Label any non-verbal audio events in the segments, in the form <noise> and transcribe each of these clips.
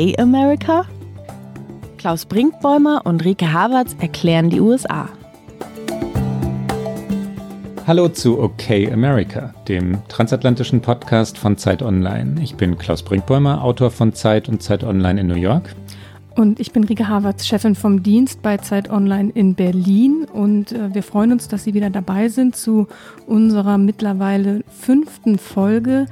Okay America? Klaus Brinkbäumer und Rike Havertz erklären die USA. Hallo zu Okay America, dem transatlantischen Podcast von Zeit Online. Ich bin Klaus Brinkbäumer, Autor von Zeit und Zeit Online in New York. Und ich bin Rike Havertz, Chefin vom Dienst bei Zeit Online in Berlin. Und äh, wir freuen uns, dass Sie wieder dabei sind zu unserer mittlerweile fünften Folge,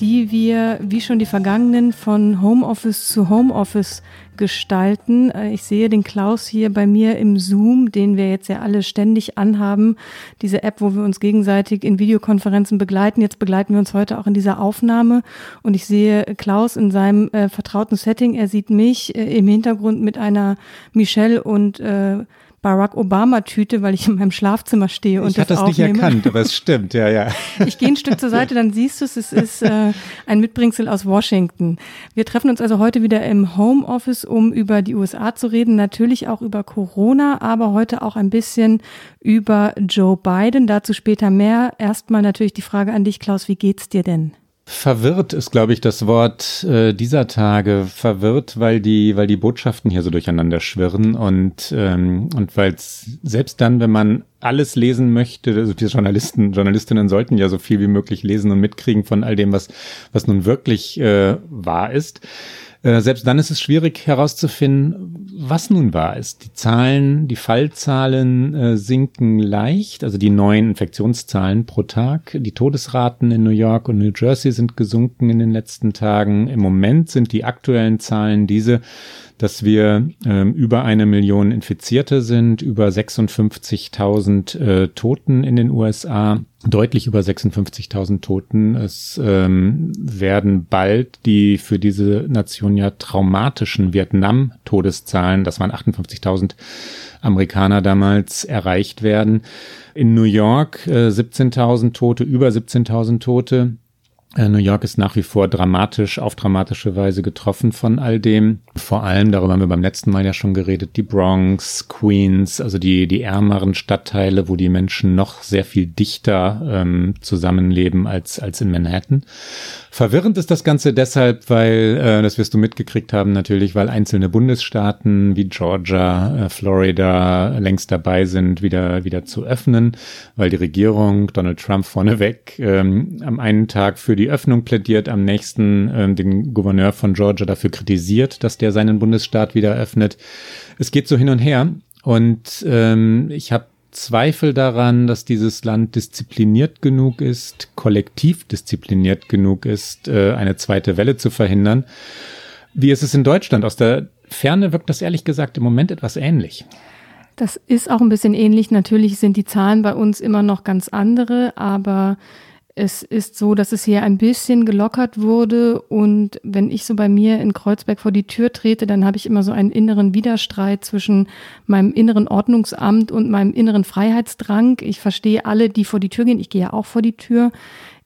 die wir, wie schon die vergangenen, von Homeoffice zu Homeoffice gestalten. Äh, ich sehe den Klaus hier bei mir im Zoom, den wir jetzt ja alle ständig anhaben. Diese App, wo wir uns gegenseitig in Videokonferenzen begleiten. Jetzt begleiten wir uns heute auch in dieser Aufnahme. Und ich sehe Klaus in seinem äh, vertrauten Setting. Er sieht mich äh, im Hintergrund mit einer Michelle und äh, Barack Obama-Tüte, weil ich in meinem Schlafzimmer stehe und ich das, das aufnehme. nicht erkannt, aber es stimmt, ja, ja. <laughs> Ich gehe ein Stück zur Seite, dann siehst du es, es ist äh, ein Mitbringsel aus Washington. Wir treffen uns also heute wieder im Homeoffice, um über die USA zu reden, natürlich auch über Corona, aber heute auch ein bisschen über Joe Biden. Dazu später mehr. Erstmal natürlich die Frage an dich, Klaus, wie geht's dir denn? Verwirrt ist, glaube ich, das Wort äh, dieser Tage. Verwirrt, weil die, weil die Botschaften hier so durcheinander schwirren und ähm, und weil selbst dann, wenn man alles lesen möchte, also die Journalisten, Journalistinnen sollten ja so viel wie möglich lesen und mitkriegen von all dem, was was nun wirklich äh, wahr ist äh, selbst dann ist es schwierig herauszufinden, was nun wahr ist. Die Zahlen, die Fallzahlen äh, sinken leicht, also die neuen Infektionszahlen pro Tag. Die Todesraten in New York und New Jersey sind gesunken in den letzten Tagen. Im Moment sind die aktuellen Zahlen diese, dass wir ähm, über eine Million Infizierte sind, über 56.000 äh, Toten in den USA, deutlich über 56.000 Toten. Es ähm, werden bald die für diese Nation ja traumatischen Vietnam-Todeszahlen, das waren 58.000 Amerikaner damals, erreicht werden. In New York äh, 17.000 Tote, über 17.000 Tote. Äh, New York ist nach wie vor dramatisch, auf dramatische Weise getroffen von all dem. Vor allem, darüber haben wir beim letzten Mal ja schon geredet, die Bronx, Queens, also die, die ärmeren Stadtteile, wo die Menschen noch sehr viel dichter ähm, zusammenleben als, als in Manhattan. Verwirrend ist das Ganze deshalb, weil, äh, das wirst du mitgekriegt haben natürlich, weil einzelne Bundesstaaten wie Georgia, äh, Florida längst dabei sind, wieder, wieder zu öffnen, weil die Regierung Donald Trump vorneweg ähm, am einen Tag für die Öffnung plädiert, am nächsten ähm, den Gouverneur von Georgia dafür kritisiert, dass der seinen Bundesstaat wieder öffnet. Es geht so hin und her. Und ähm, ich habe Zweifel daran, dass dieses Land diszipliniert genug ist, kollektiv diszipliniert genug ist, äh, eine zweite Welle zu verhindern. Wie ist es in Deutschland? Aus der Ferne wirkt das ehrlich gesagt im Moment etwas ähnlich. Das ist auch ein bisschen ähnlich. Natürlich sind die Zahlen bei uns immer noch ganz andere, aber es ist so, dass es hier ein bisschen gelockert wurde und wenn ich so bei mir in Kreuzberg vor die Tür trete, dann habe ich immer so einen inneren Widerstreit zwischen meinem inneren Ordnungsamt und meinem inneren Freiheitsdrang. Ich verstehe alle, die vor die Tür gehen. Ich gehe ja auch vor die Tür.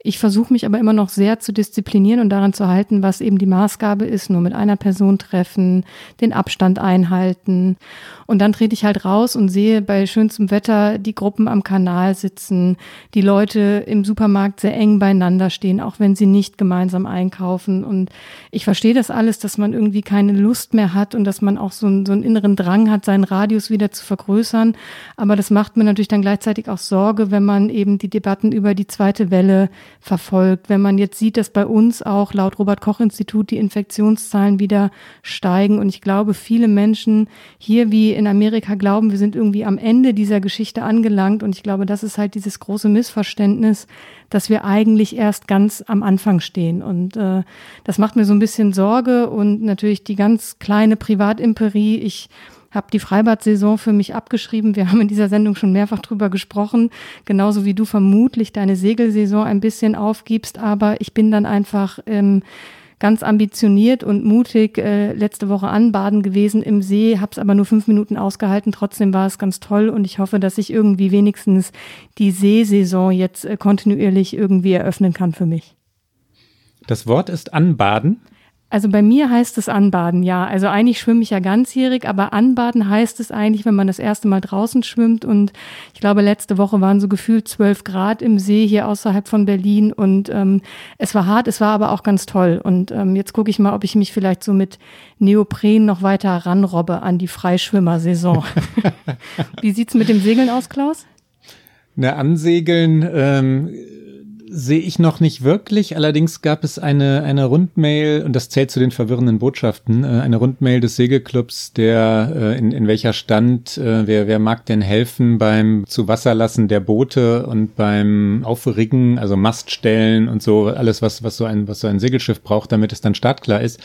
Ich versuche mich aber immer noch sehr zu disziplinieren und daran zu halten, was eben die Maßgabe ist, nur mit einer Person treffen, den Abstand einhalten. Und dann trete ich halt raus und sehe bei schönstem Wetter die Gruppen am Kanal sitzen, die Leute im Supermarkt sehr eng beieinander stehen, auch wenn sie nicht gemeinsam einkaufen. Und ich verstehe das alles, dass man irgendwie keine Lust mehr hat und dass man auch so einen, so einen inneren Drang hat, seinen Radius wieder zu vergrößern. Aber das macht mir natürlich dann gleichzeitig auch Sorge, wenn man eben die Debatten über die zweite Welle verfolgt. Wenn man jetzt sieht, dass bei uns auch laut Robert Koch Institut die Infektionszahlen wieder steigen. Und ich glaube, viele Menschen hier wie in Amerika glauben, wir sind irgendwie am Ende dieser Geschichte angelangt. Und ich glaube, das ist halt dieses große Missverständnis, dass wir eigentlich erst ganz am Anfang stehen. Und äh, das macht mir so ein bisschen Sorge und natürlich die ganz kleine Privatimperie. Ich habe die Freibad-Saison für mich abgeschrieben. Wir <laughs> haben in dieser Sendung schon mehrfach drüber gesprochen, genauso wie du vermutlich deine Segelsaison ein bisschen aufgibst. Aber ich bin dann einfach ähm, ganz ambitioniert und mutig äh, letzte Woche anbaden gewesen im See, habe es aber nur fünf Minuten ausgehalten. Trotzdem war es ganz toll und ich hoffe, dass ich irgendwie wenigstens die Seesaison jetzt äh, kontinuierlich irgendwie eröffnen kann für mich. Das Wort ist anbaden. Also bei mir heißt es Anbaden, ja. Also eigentlich schwimme ich ja ganzjährig, aber Anbaden heißt es eigentlich, wenn man das erste Mal draußen schwimmt. Und ich glaube, letzte Woche waren so gefühlt zwölf Grad im See hier außerhalb von Berlin. Und ähm, es war hart, es war aber auch ganz toll. Und ähm, jetzt gucke ich mal, ob ich mich vielleicht so mit Neopren noch weiter ranrobbe an die Freischwimmersaison. <laughs> Wie sieht's mit dem Segeln aus, Klaus? Na, ansegeln ähm, sehe ich noch nicht wirklich. Allerdings gab es eine, eine Rundmail, und das zählt zu den verwirrenden Botschaften, äh, eine Rundmail des Segelclubs, der äh, in, in welcher Stand, äh, wer, wer mag denn helfen beim zu Wasser lassen der Boote und beim Aufriggen, also Maststellen und so, alles, was, was so ein, was so ein Segelschiff braucht, damit es dann startklar ist.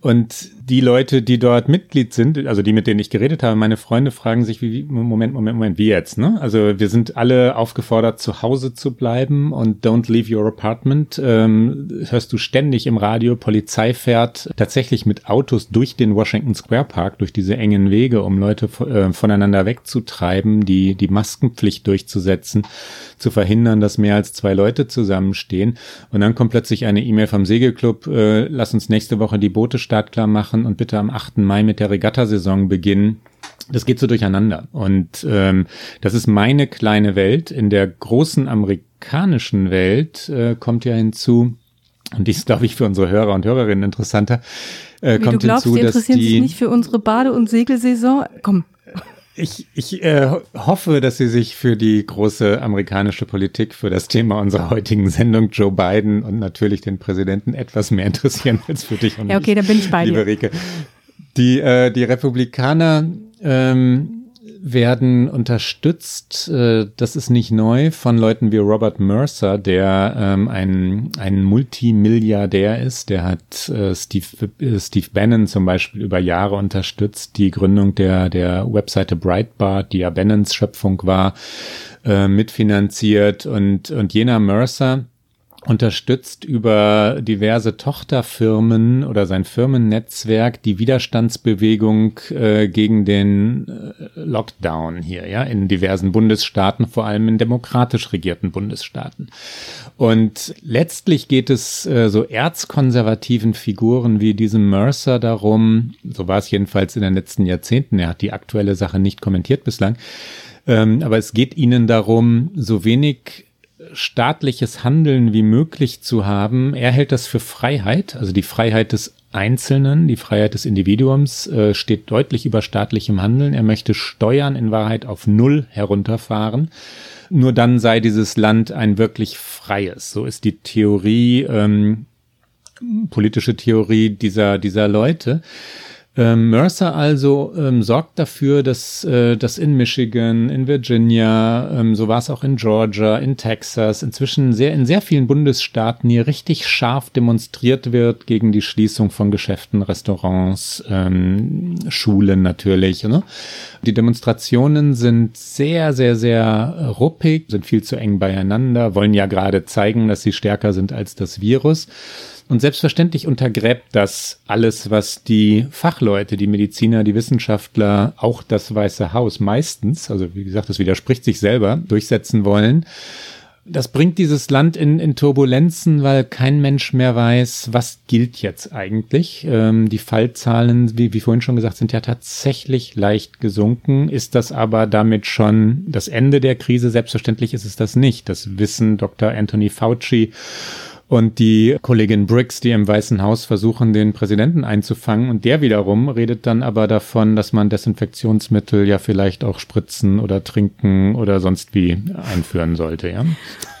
Und die Leute, die dort Mitglied sind, also die, mit denen ich geredet habe, meine Freunde fragen sich, wie, Moment, Moment, Moment, wie jetzt, ne? Also wir sind alle aufgefordert, zu Hause zu bleiben und don't leave your apartment. Ähm, hörst du ständig im Radio, Polizei fährt tatsächlich mit Autos durch den Washington Square Park, durch diese engen Wege, um Leute äh, voneinander wegzutreiben, die, die Maskenpflicht durchzusetzen, zu verhindern, dass mehr als zwei Leute zusammenstehen. Und dann kommt plötzlich eine E-Mail vom Segelclub, äh, lass uns nächste Woche die Boote startklar machen machen und bitte am 8. Mai mit der Regattasaison beginnen. Das geht so durcheinander. Und ähm, das ist meine kleine Welt. In der großen amerikanischen Welt äh, kommt ja hinzu, und die ist, glaube ich, für unsere Hörer und Hörerinnen interessanter, äh, Wie, kommt du glaubst, hinzu, die interessieren dass die sich nicht für unsere Bade- und Segelsaison? Komm. Ich, ich äh, hoffe, dass Sie sich für die große amerikanische Politik, für das Thema unserer heutigen Sendung, Joe Biden und natürlich den Präsidenten etwas mehr interessieren als für dich und Ja, okay, mich, da bin ich bei liebe dir. Rike. Die, äh, die Republikaner ähm, werden unterstützt, äh, das ist nicht neu, von Leuten wie Robert Mercer, der ähm, ein, ein Multimilliardär ist. Der hat äh, Steve, äh, Steve Bannon zum Beispiel über Jahre unterstützt, die Gründung der, der Webseite Breitbart, die ja Bannons Schöpfung war, äh, mitfinanziert. Und, und jener Mercer, unterstützt über diverse Tochterfirmen oder sein Firmennetzwerk die Widerstandsbewegung äh, gegen den äh, Lockdown hier, ja, in diversen Bundesstaaten, vor allem in demokratisch regierten Bundesstaaten. Und letztlich geht es äh, so erzkonservativen Figuren wie diesem Mercer darum, so war es jedenfalls in den letzten Jahrzehnten, er hat die aktuelle Sache nicht kommentiert bislang, ähm, aber es geht ihnen darum, so wenig staatliches Handeln wie möglich zu haben. Er hält das für Freiheit, also die Freiheit des Einzelnen, die Freiheit des Individuums äh, steht deutlich über staatlichem Handeln. Er möchte Steuern in Wahrheit auf Null herunterfahren. Nur dann sei dieses Land ein wirklich freies. So ist die Theorie, ähm, politische Theorie dieser, dieser Leute. Ähm, Mercer also ähm, sorgt dafür, dass, äh, dass in Michigan, in Virginia, ähm, so war es auch in Georgia, in Texas, inzwischen sehr in sehr vielen Bundesstaaten hier richtig scharf demonstriert wird gegen die Schließung von Geschäften, Restaurants, ähm, Schulen natürlich. Ne? Die Demonstrationen sind sehr, sehr, sehr ruppig, sind viel zu eng beieinander, wollen ja gerade zeigen, dass sie stärker sind als das Virus. Und selbstverständlich untergräbt das alles, was die Fachleute, die Mediziner, die Wissenschaftler, auch das Weiße Haus meistens, also wie gesagt, das widerspricht sich selber, durchsetzen wollen. Das bringt dieses Land in, in Turbulenzen, weil kein Mensch mehr weiß, was gilt jetzt eigentlich. Ähm, die Fallzahlen, wie, wie vorhin schon gesagt, sind ja tatsächlich leicht gesunken. Ist das aber damit schon das Ende der Krise? Selbstverständlich ist es das nicht. Das wissen Dr. Anthony Fauci und die Kollegin Briggs, die im Weißen Haus versuchen, den Präsidenten einzufangen. Und der wiederum redet dann aber davon, dass man Desinfektionsmittel ja vielleicht auch spritzen oder trinken oder sonst wie einführen sollte, ja.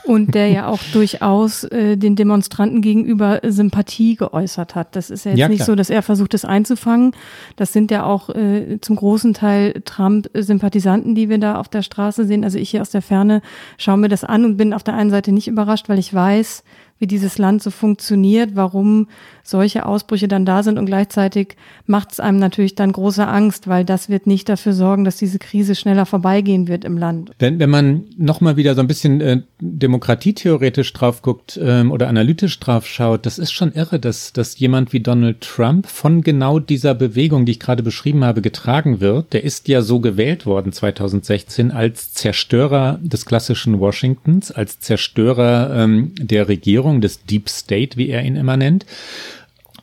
Und der ja auch <laughs> durchaus äh, den Demonstranten gegenüber Sympathie geäußert hat. Das ist ja jetzt ja, nicht so, dass er versucht, es einzufangen. Das sind ja auch äh, zum großen Teil Trump-Sympathisanten, die wir da auf der Straße sehen. Also ich hier aus der Ferne schaue mir das an und bin auf der einen Seite nicht überrascht, weil ich weiß, wie dieses Land so funktioniert, warum solche Ausbrüche dann da sind und gleichzeitig macht es einem natürlich dann große Angst, weil das wird nicht dafür sorgen, dass diese Krise schneller vorbeigehen wird im Land. Wenn, wenn man nochmal wieder so ein bisschen äh, demokratietheoretisch drauf guckt ähm, oder analytisch drauf schaut, das ist schon irre, dass, dass jemand wie Donald Trump von genau dieser Bewegung, die ich gerade beschrieben habe, getragen wird. Der ist ja so gewählt worden 2016 als Zerstörer des klassischen Washingtons, als Zerstörer ähm, der Regierung Regierung, des Deep State, wie er ihn immer nennt.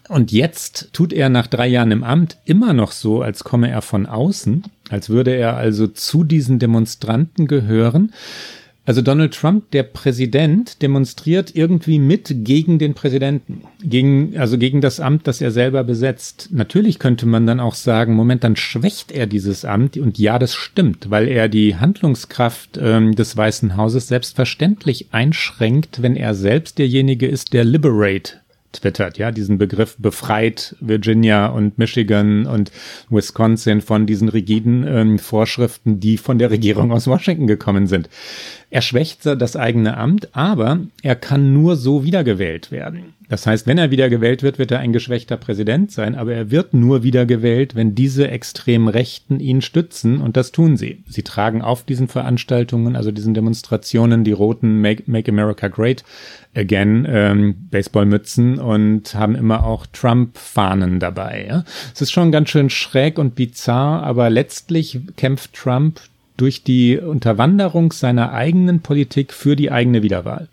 Und jetzt tut er nach drei Jahren im Amt immer noch so, als komme er von außen, als würde er also zu diesen Demonstranten gehören. Also Donald Trump, der Präsident, demonstriert irgendwie mit gegen den Präsidenten, gegen, also gegen das Amt, das er selber besetzt. Natürlich könnte man dann auch sagen, Moment, dann schwächt er dieses Amt. Und ja, das stimmt, weil er die Handlungskraft ähm, des Weißen Hauses selbstverständlich einschränkt, wenn er selbst derjenige ist, der Liberate twittert, ja, diesen Begriff befreit Virginia und Michigan und Wisconsin von diesen rigiden ähm, Vorschriften, die von der Regierung aus Washington gekommen sind. Er schwächt das eigene Amt, aber er kann nur so wiedergewählt werden. Das heißt, wenn er wiedergewählt wird, wird er ein geschwächter Präsident sein, aber er wird nur wiedergewählt, wenn diese extremen Rechten ihn stützen und das tun sie. Sie tragen auf diesen Veranstaltungen, also diesen Demonstrationen, die roten Make, Make America Great Again ähm, Baseballmützen und haben immer auch Trump-Fahnen dabei. Ja? Es ist schon ganz schön schräg und bizarr, aber letztlich kämpft Trump durch die Unterwanderung seiner eigenen Politik für die eigene Wiederwahl.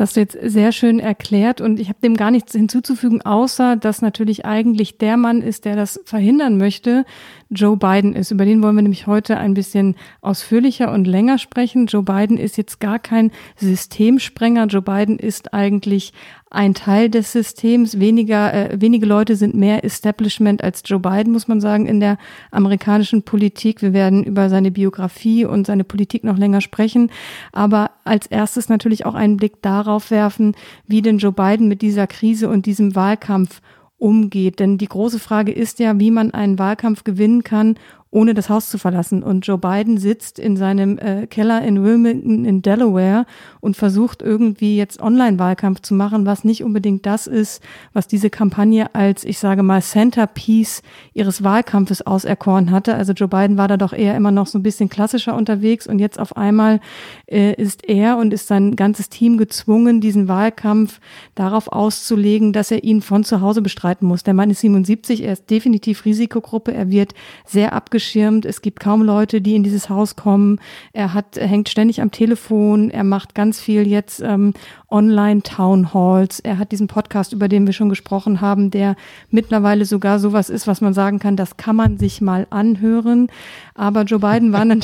Das hast du jetzt sehr schön erklärt und ich habe dem gar nichts hinzuzufügen, außer dass natürlich eigentlich der Mann ist, der das verhindern möchte, Joe Biden ist. Über den wollen wir nämlich heute ein bisschen ausführlicher und länger sprechen. Joe Biden ist jetzt gar kein Systemsprenger. Joe Biden ist eigentlich ein Teil des Systems. Weniger, äh, wenige Leute sind mehr Establishment als Joe Biden, muss man sagen, in der amerikanischen Politik. Wir werden über seine Biografie und seine Politik noch länger sprechen. Aber als erstes natürlich auch einen Blick darauf werfen, wie denn Joe Biden mit dieser Krise und diesem Wahlkampf umgeht. Denn die große Frage ist ja, wie man einen Wahlkampf gewinnen kann, ohne das Haus zu verlassen. Und Joe Biden sitzt in seinem äh, Keller in Wilmington in Delaware und versucht irgendwie jetzt Online-Wahlkampf zu machen, was nicht unbedingt das ist, was diese Kampagne als, ich sage mal, Centerpiece ihres Wahlkampfes auserkoren hatte. Also Joe Biden war da doch eher immer noch so ein bisschen klassischer unterwegs und jetzt auf einmal äh, ist er und ist sein ganzes Team gezwungen, diesen Wahlkampf darauf auszulegen, dass er ihn von zu Hause bestreiten muss. Der Mann ist 77, er ist definitiv Risikogruppe, er wird sehr abgeschlossen abgeschirmt. Es gibt kaum Leute, die in dieses Haus kommen. Er hat, er hängt ständig am Telefon. Er macht ganz viel jetzt ähm, Online-Town Halls. Er hat diesen Podcast, über den wir schon gesprochen haben, der mittlerweile sogar sowas ist, was man sagen kann, das kann man sich mal anhören. Aber Joe Biden war <laughs> dann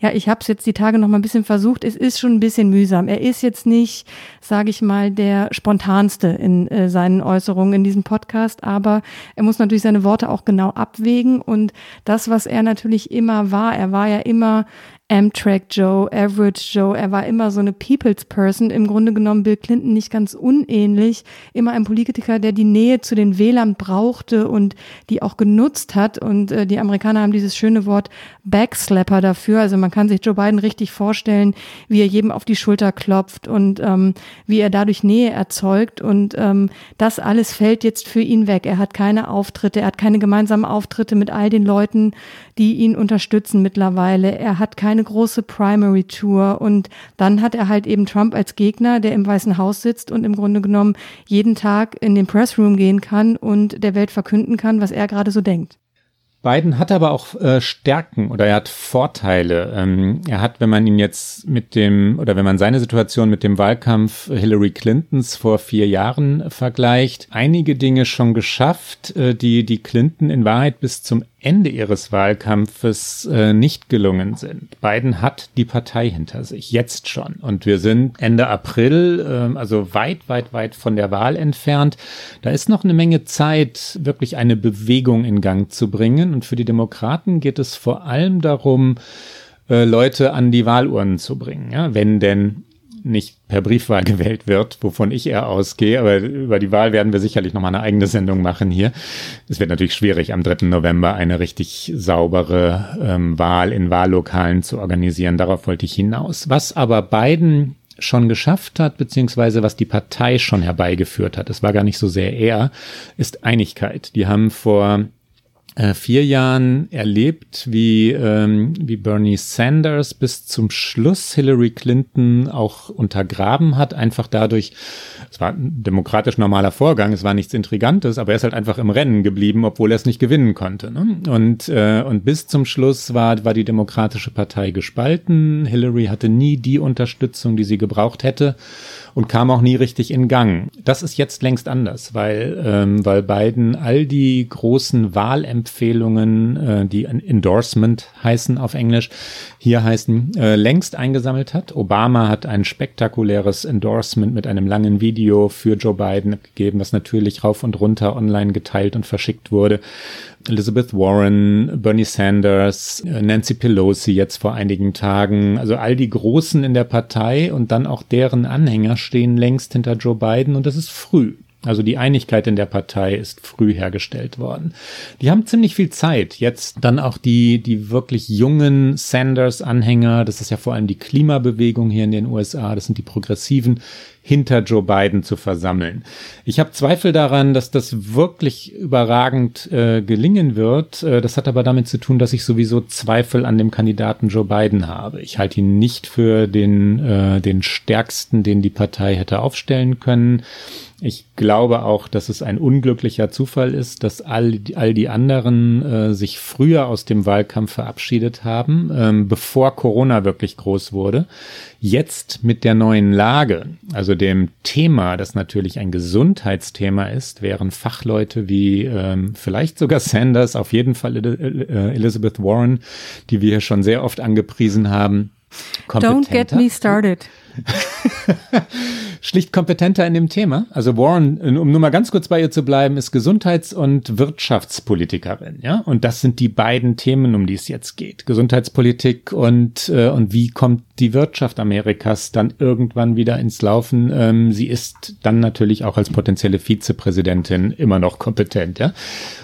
ja, ich habe es jetzt die Tage noch mal ein bisschen versucht. Es ist schon ein bisschen mühsam. Er ist jetzt nicht, sage ich mal, der spontanste in äh, seinen Äußerungen in diesem Podcast, aber er muss natürlich seine Worte auch genau abwägen und das, was er natürlich immer war, er war ja immer Amtrak Joe, Average Joe, er war immer so eine People's Person, im Grunde genommen Bill Clinton nicht ganz unähnlich, immer ein Politiker, der die Nähe zu den Wählern brauchte und die auch genutzt hat. Und äh, die Amerikaner haben dieses schöne Wort Backslapper dafür, also man kann sich Joe Biden richtig vorstellen, wie er jedem auf die Schulter klopft und ähm, wie er dadurch Nähe erzeugt. Und ähm, das alles fällt jetzt für ihn weg. Er hat keine Auftritte, er hat keine gemeinsamen Auftritte mit all den Leuten, die ihn unterstützen mittlerweile. Er hat keine große Primary Tour und dann hat er halt eben Trump als Gegner, der im Weißen Haus sitzt und im Grunde genommen jeden Tag in den Pressroom gehen kann und der Welt verkünden kann, was er gerade so denkt. Biden hat aber auch äh, Stärken oder er hat Vorteile. Ähm, er hat, wenn man ihn jetzt mit dem oder wenn man seine Situation mit dem Wahlkampf Hillary Clintons vor vier Jahren vergleicht, einige Dinge schon geschafft, äh, die die Clinton in Wahrheit bis zum Ende ihres Wahlkampfes äh, nicht gelungen sind. Biden hat die Partei hinter sich, jetzt schon. Und wir sind Ende April, äh, also weit, weit, weit von der Wahl entfernt. Da ist noch eine Menge Zeit, wirklich eine Bewegung in Gang zu bringen. Und für die Demokraten geht es vor allem darum, äh, Leute an die Wahlurnen zu bringen. Ja, wenn denn nicht per Briefwahl <laughs> gewählt wird, wovon ich eher ausgehe, aber über die Wahl werden wir sicherlich nochmal eine eigene Sendung machen hier. Es wird natürlich schwierig, am 3. November eine richtig saubere ähm, Wahl in Wahllokalen zu organisieren. Darauf wollte ich hinaus. Was aber Biden schon geschafft hat, beziehungsweise was die Partei schon herbeigeführt hat, es war gar nicht so sehr er, ist Einigkeit. Die haben vor äh, vier Jahren erlebt, wie, ähm, wie Bernie Sanders bis zum Schluss Hillary Clinton auch untergraben hat, einfach dadurch, es war ein demokratisch normaler Vorgang, es war nichts Intrigantes, aber er ist halt einfach im Rennen geblieben, obwohl er es nicht gewinnen konnte. Ne? Und, äh, und bis zum Schluss war, war die Demokratische Partei gespalten. Hillary hatte nie die Unterstützung, die sie gebraucht hätte und kam auch nie richtig in Gang. Das ist jetzt längst anders, weil, ähm, weil Biden all die großen Wahlempfehlungen, äh, die ein Endorsement heißen auf Englisch, hier heißen, äh, längst eingesammelt hat. Obama hat ein spektakuläres Endorsement mit einem langen Video für Joe Biden gegeben, was natürlich rauf und runter online geteilt und verschickt wurde. Elizabeth Warren, Bernie Sanders, äh, Nancy Pelosi jetzt vor einigen Tagen, also all die Großen in der Partei und dann auch deren Anhänger stehen längst hinter Joe Biden und das ist früh. Also die Einigkeit in der Partei ist früh hergestellt worden. Die haben ziemlich viel Zeit. Jetzt dann auch die, die wirklich jungen Sanders-Anhänger, das ist ja vor allem die Klimabewegung hier in den USA, das sind die Progressiven, hinter Joe Biden zu versammeln. Ich habe Zweifel daran, dass das wirklich überragend äh, gelingen wird. Äh, das hat aber damit zu tun, dass ich sowieso Zweifel an dem Kandidaten Joe Biden habe. Ich halte ihn nicht für den, äh, den stärksten, den die Partei hätte aufstellen können. Ich glaube auch, dass es ein unglücklicher Zufall ist, dass all, all die anderen äh, sich früher aus dem Wahlkampf verabschiedet haben, ähm, bevor Corona wirklich groß wurde. Jetzt mit der neuen Lage, also dem Thema, das natürlich ein Gesundheitsthema ist, wären Fachleute wie ähm, vielleicht sogar Sanders, auf jeden Fall äh, Elizabeth Warren, die wir hier schon sehr oft angepriesen haben. Don't get me started. <laughs> schlicht kompetenter in dem Thema. Also Warren, um nur mal ganz kurz bei ihr zu bleiben, ist Gesundheits- und Wirtschaftspolitikerin, ja. Und das sind die beiden Themen, um die es jetzt geht. Gesundheitspolitik und, äh, und wie kommt die Wirtschaft Amerikas dann irgendwann wieder ins Laufen. Ähm, sie ist dann natürlich auch als potenzielle Vizepräsidentin immer noch kompetent, ja.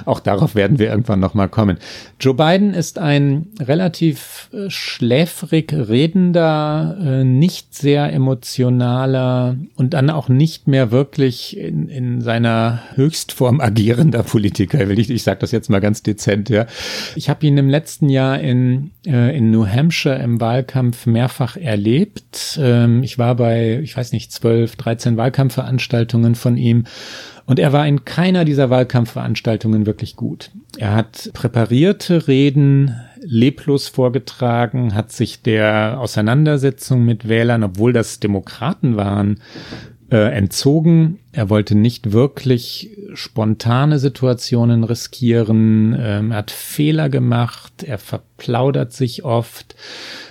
Auch darauf werden wir irgendwann nochmal kommen. Joe Biden ist ein relativ äh, schläfrig redender, äh, nicht sehr emotionaler und dann auch nicht mehr wirklich in, in seiner Höchstform agierender Politiker. Ich, ich sage das jetzt mal ganz dezent, ja. Ich habe ihn im letzten Jahr in, äh, in New Hampshire im Wahlkampf mehrfach erlebt. Ähm, ich war bei, ich weiß nicht, zwölf, dreizehn Wahlkampfveranstaltungen von ihm. Und er war in keiner dieser Wahlkampfveranstaltungen wirklich gut. Er hat präparierte Reden leblos vorgetragen, hat sich der Auseinandersetzung mit Wählern, obwohl das Demokraten waren, äh, entzogen. Er wollte nicht wirklich spontane Situationen riskieren. Ähm, er hat Fehler gemacht. Er verplaudert sich oft.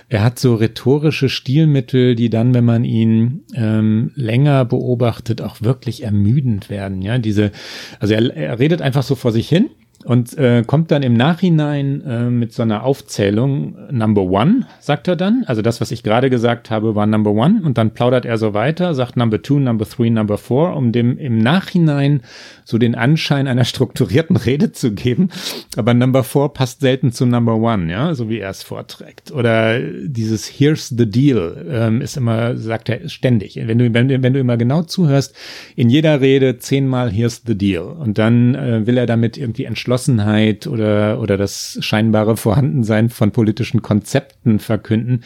Er hat so rhetorische Stilmittel, die dann, wenn man ihn ähm, länger beobachtet, auch wirklich ermüdend werden. Ja, diese, also er, er redet einfach so vor sich hin und äh, kommt dann im Nachhinein äh, mit so einer Aufzählung Number One, sagt er dann. Also das, was ich gerade gesagt habe, war Number One und dann plaudert er so weiter, sagt Number Two, Number Three, Number Four, um dem im Nachhinein so den Anschein einer <laughs> strukturierten Rede zu geben. Aber Number Four passt selten zu Number One, ja, so wie er es vorträgt. Oder dieses Here's the Deal ähm, ist immer, sagt er ständig. Wenn du, wenn, wenn du immer genau zuhörst, in jeder Rede zehnmal Here's the Deal. Und dann äh, will er damit irgendwie entschlossen Entschlossenheit oder, oder das scheinbare Vorhandensein von politischen Konzepten verkünden.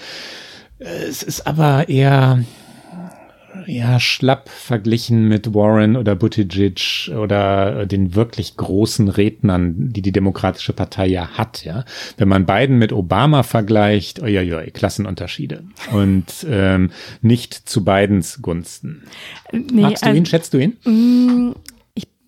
Es ist aber eher, ja, schlapp verglichen mit Warren oder Buttigieg oder den wirklich großen Rednern, die die Demokratische Partei ja hat, ja. Wenn man beiden mit Obama vergleicht, uiuiui, Klassenunterschiede. Und ähm, nicht zu Bidens Gunsten. Nee, Magst du ihn? Also, Schätzt du ihn?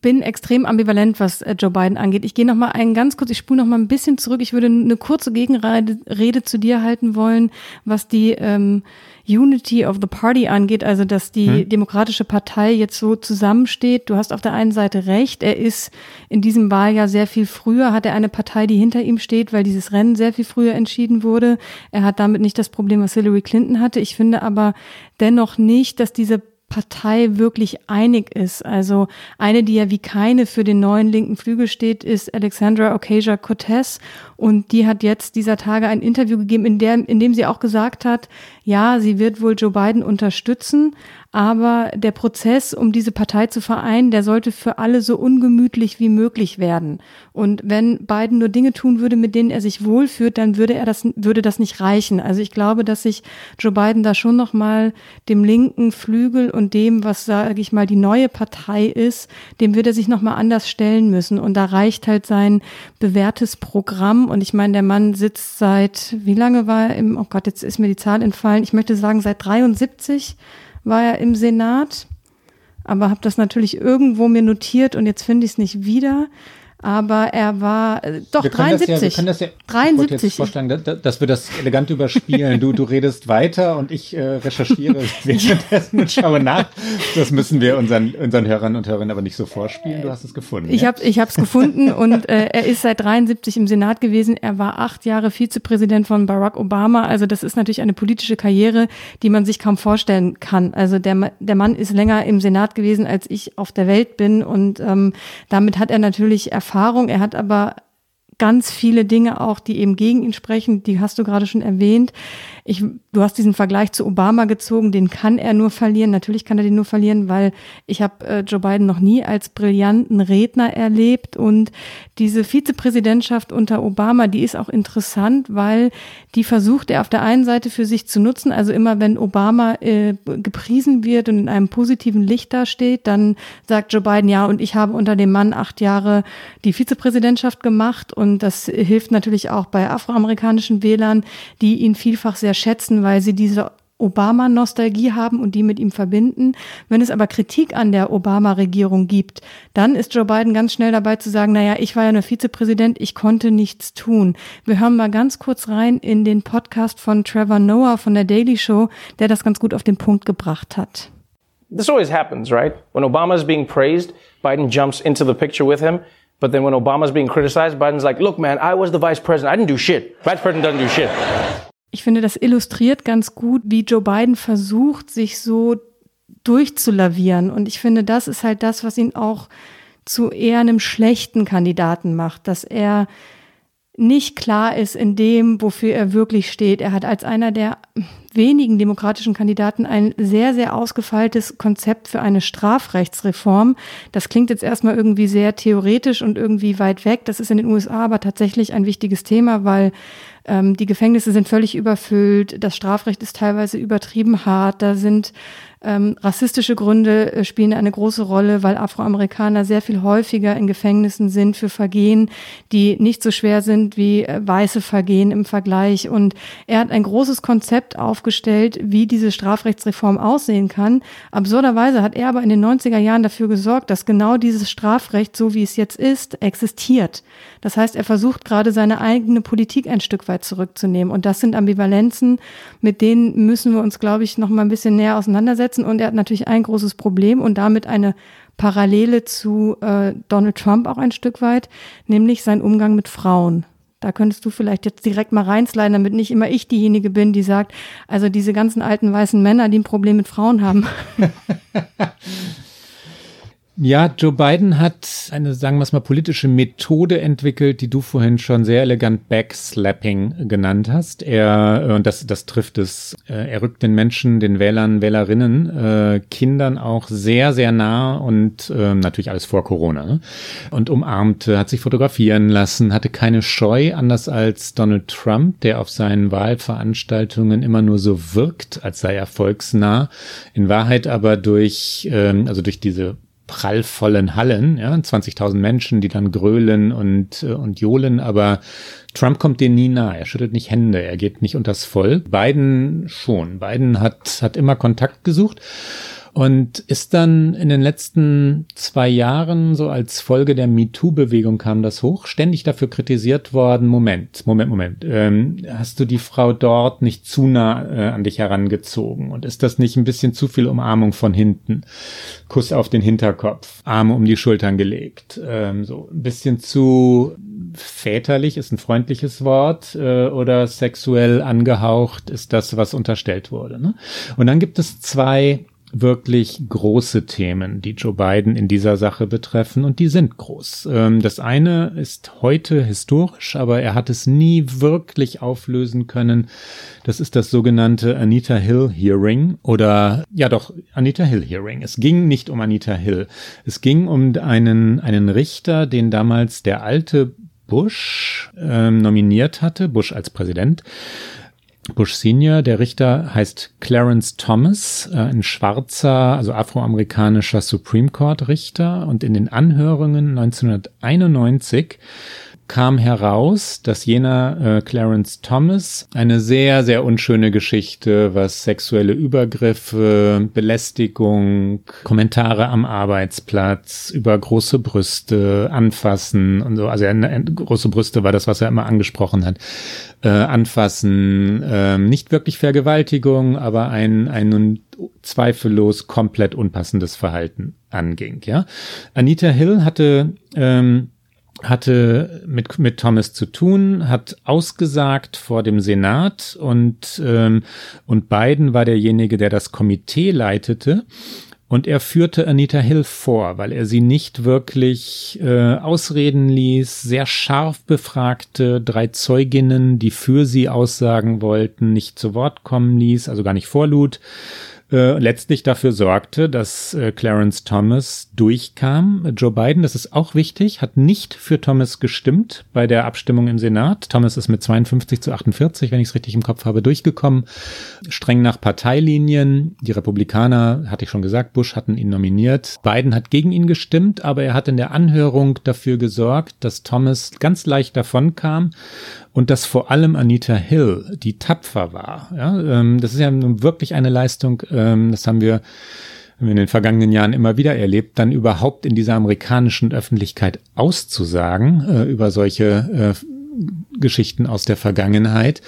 Bin extrem ambivalent, was äh, Joe Biden angeht. Ich gehe noch mal einen ganz kurz, ich spule noch mal ein bisschen zurück. Ich würde eine kurze Gegenrede zu dir halten wollen, was die ähm, Unity of the Party angeht, also dass die hm. Demokratische Partei jetzt so zusammensteht. Du hast auf der einen Seite recht, er ist in diesem Wahljahr sehr viel früher, hat er eine Partei, die hinter ihm steht, weil dieses Rennen sehr viel früher entschieden wurde. Er hat damit nicht das Problem, was Hillary Clinton hatte. Ich finde aber dennoch nicht, dass diese Partei wirklich einig ist. Also eine, die ja wie keine für den neuen linken Flügel steht, ist Alexandra Ocasio-Cortez. Und die hat jetzt dieser Tage ein Interview gegeben, in, der, in dem sie auch gesagt hat, ja, sie wird wohl Joe Biden unterstützen, Aber der Prozess, um diese Partei zu vereinen, der sollte für alle so ungemütlich wie möglich werden. Und wenn Biden nur Dinge tun würde, mit denen er sich wohlfühlt, dann würde er das, würde das nicht reichen. Also ich glaube, dass sich Joe Biden da schon nochmal dem linken Flügel und dem, was sage ich mal die neue Partei ist, dem wird er sich nochmal anders stellen müssen. Und da reicht halt sein bewährtes Programm. Und ich meine, der Mann sitzt seit, wie lange war er im, oh Gott, jetzt ist mir die Zahl entfallen. Ich möchte sagen, seit 73 war er im Senat, aber habe das natürlich irgendwo mir notiert und jetzt finde ich es nicht wieder aber er war äh, doch wir 73. Ja, wir können das ja, 73. Ich jetzt vorschlagen, dass, dass wir das elegant überspielen. Du, du redest weiter und ich äh, recherchiere <laughs> währenddessen und schaue nach. Das müssen wir unseren, unseren Hörern und Hörerinnen aber nicht so vorspielen. Du hast es gefunden. Ich ja? habe ich es gefunden und äh, er ist seit 73 im Senat gewesen. Er war acht Jahre Vizepräsident von Barack Obama. Also das ist natürlich eine politische Karriere, die man sich kaum vorstellen kann. Also der, der Mann ist länger im Senat gewesen, als ich auf der Welt bin und ähm, damit hat er natürlich Erfahrung Erfahrung. Er hat aber ganz viele Dinge auch, die eben gegen ihn sprechen, die hast du gerade schon erwähnt. Ich, du hast diesen Vergleich zu Obama gezogen, den kann er nur verlieren. Natürlich kann er den nur verlieren, weil ich habe äh, Joe Biden noch nie als brillanten Redner erlebt. Und diese Vizepräsidentschaft unter Obama, die ist auch interessant, weil die versucht er auf der einen Seite für sich zu nutzen. Also immer wenn Obama äh, gepriesen wird und in einem positiven Licht dasteht, dann sagt Joe Biden, ja, und ich habe unter dem Mann acht Jahre die Vizepräsidentschaft gemacht. Und das hilft natürlich auch bei afroamerikanischen Wählern, die ihn vielfach sehr sehr schätzen, weil sie diese Obama-Nostalgie haben und die mit ihm verbinden. Wenn es aber Kritik an der Obama-Regierung gibt, dann ist Joe Biden ganz schnell dabei zu sagen, naja, ich war ja nur Vizepräsident, ich konnte nichts tun. Wir hören mal ganz kurz rein in den Podcast von Trevor Noah von der Daily Show, der das ganz gut auf den Punkt gebracht hat. This always happens, right? When Obama is being praised, Biden jumps into the picture with him. But then when Obama's being criticized, Biden's like, look, man, I was the vice president. I didn't do shit. Vice president doesn't do shit. Ich finde, das illustriert ganz gut, wie Joe Biden versucht, sich so durchzulavieren. Und ich finde, das ist halt das, was ihn auch zu eher einem schlechten Kandidaten macht, dass er nicht klar ist in dem, wofür er wirklich steht. Er hat als einer der wenigen demokratischen Kandidaten ein sehr, sehr ausgefeiltes Konzept für eine Strafrechtsreform. Das klingt jetzt erstmal irgendwie sehr theoretisch und irgendwie weit weg. Das ist in den USA aber tatsächlich ein wichtiges Thema, weil ähm, die Gefängnisse sind völlig überfüllt, das Strafrecht ist teilweise übertrieben hart, da sind ähm, rassistische Gründe äh, spielen eine große Rolle, weil Afroamerikaner sehr viel häufiger in Gefängnissen sind für Vergehen, die nicht so schwer sind wie äh, weiße Vergehen im Vergleich. Und er hat ein großes Konzept aufgestellt, wie diese Strafrechtsreform aussehen kann. Absurderweise hat er aber in den 90er Jahren dafür gesorgt, dass genau dieses Strafrecht, so wie es jetzt ist, existiert. Das heißt, er versucht gerade seine eigene Politik ein Stück weit zurückzunehmen. Und das sind Ambivalenzen, mit denen müssen wir uns, glaube ich, noch mal ein bisschen näher auseinandersetzen setzen. Und er hat natürlich ein großes Problem und damit eine Parallele zu äh, Donald Trump auch ein Stück weit, nämlich sein Umgang mit Frauen. Da könntest du vielleicht jetzt direkt mal reinsliden, damit nicht immer ich diejenige bin, die sagt, also diese ganzen alten weißen Männer, die ein Problem mit Frauen haben. <laughs> Ja, Joe Biden hat eine, sagen wir es mal, politische Methode entwickelt, die du vorhin schon sehr elegant Backslapping genannt hast. Er, äh, und das, das trifft es, äh, er rückt den Menschen, den Wählern, Wählerinnen, äh, Kindern auch sehr, sehr nah und äh, natürlich alles vor Corona. Ne? Und umarmte, hat sich fotografieren lassen, hatte keine Scheu, anders als Donald Trump, der auf seinen Wahlveranstaltungen immer nur so wirkt, als sei er volksnah. In Wahrheit aber durch, ähm, also durch diese prallvollen Hallen, ja, 20.000 Menschen, die dann grölen und, äh, und johlen, aber Trump kommt denen nie nahe, er schüttelt nicht Hände, er geht nicht unters Volk. Biden schon. Biden hat, hat immer Kontakt gesucht und ist dann in den letzten zwei Jahren, so als Folge der MeToo-Bewegung kam das hoch, ständig dafür kritisiert worden, Moment, Moment, Moment, ähm, hast du die Frau dort nicht zu nah äh, an dich herangezogen? Und ist das nicht ein bisschen zu viel Umarmung von hinten? Kuss auf den Hinterkopf, Arme um die Schultern gelegt, ähm, so ein bisschen zu väterlich ist ein freundliches Wort äh, oder sexuell angehaucht ist das, was unterstellt wurde. Ne? Und dann gibt es zwei wirklich große Themen, die Joe Biden in dieser Sache betreffen und die sind groß. Ähm, das eine ist heute historisch, aber er hat es nie wirklich auflösen können. Das ist das sogenannte Anita Hill Hearing oder ja doch Anita Hill Hearing. Es ging nicht um Anita Hill. Es ging um einen, einen Richter, den damals der alte Bush ähm, nominiert hatte, Bush als Präsident Bush Senior. Der Richter heißt Clarence Thomas, äh, ein schwarzer, also afroamerikanischer Supreme Court Richter. Und in den Anhörungen 1991 kam heraus, dass jener äh, Clarence Thomas eine sehr, sehr unschöne Geschichte, was sexuelle Übergriffe, Belästigung, Kommentare am Arbeitsplatz, über große Brüste, Anfassen und so, also er, große Brüste war das, was er immer angesprochen hat, äh, Anfassen, äh, nicht wirklich Vergewaltigung, aber ein, ein zweifellos komplett unpassendes Verhalten anging, ja. Anita Hill hatte ähm, hatte mit, mit Thomas zu tun, hat ausgesagt vor dem Senat und, ähm, und Biden war derjenige, der das Komitee leitete. Und er führte Anita Hill vor, weil er sie nicht wirklich äh, ausreden ließ, sehr scharf befragte, drei Zeuginnen, die für sie aussagen wollten, nicht zu Wort kommen ließ, also gar nicht vorlud äh, letztlich dafür sorgte, dass äh, Clarence Thomas durchkam. Joe Biden, das ist auch wichtig, hat nicht für Thomas gestimmt bei der Abstimmung im Senat. Thomas ist mit 52 zu 48, wenn ich es richtig im Kopf habe, durchgekommen. Streng nach Parteilinien. Die Republikaner, hatte ich schon gesagt, Bush hatten ihn nominiert. Biden hat gegen ihn gestimmt, aber er hat in der Anhörung dafür gesorgt, dass Thomas ganz leicht davonkam und dass vor allem Anita Hill, die tapfer war. Ja, ähm, das ist ja wirklich eine Leistung, ähm, das haben wir in den vergangenen Jahren immer wieder erlebt, dann überhaupt in dieser amerikanischen Öffentlichkeit auszusagen äh, über solche äh, Geschichten aus der Vergangenheit.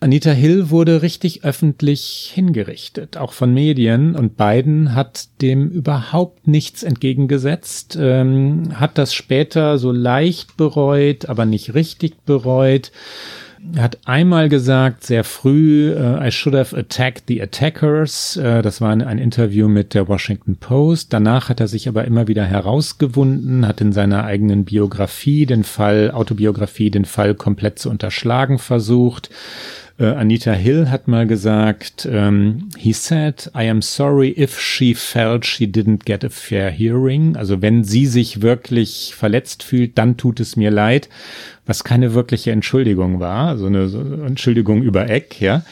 Anita Hill wurde richtig öffentlich hingerichtet, auch von Medien, und Biden hat dem überhaupt nichts entgegengesetzt, ähm, hat das später so leicht bereut, aber nicht richtig bereut. Hat einmal gesagt, sehr früh, uh, I should have attacked the attackers. Uh, das war ein, Interview mit der Washington Post. Danach hat er sich aber immer wieder herausgewunden, hat in seiner eigenen Biografie den Fall, Autobiografie, den Fall komplett zu unterschlagen versucht. Äh, Anita Hill hat mal gesagt, ähm, he said, I am sorry if she felt she didn't get a fair hearing. Also wenn sie sich wirklich verletzt fühlt, dann tut es mir leid, was keine wirkliche Entschuldigung war, so eine, so eine Entschuldigung über Eck, ja.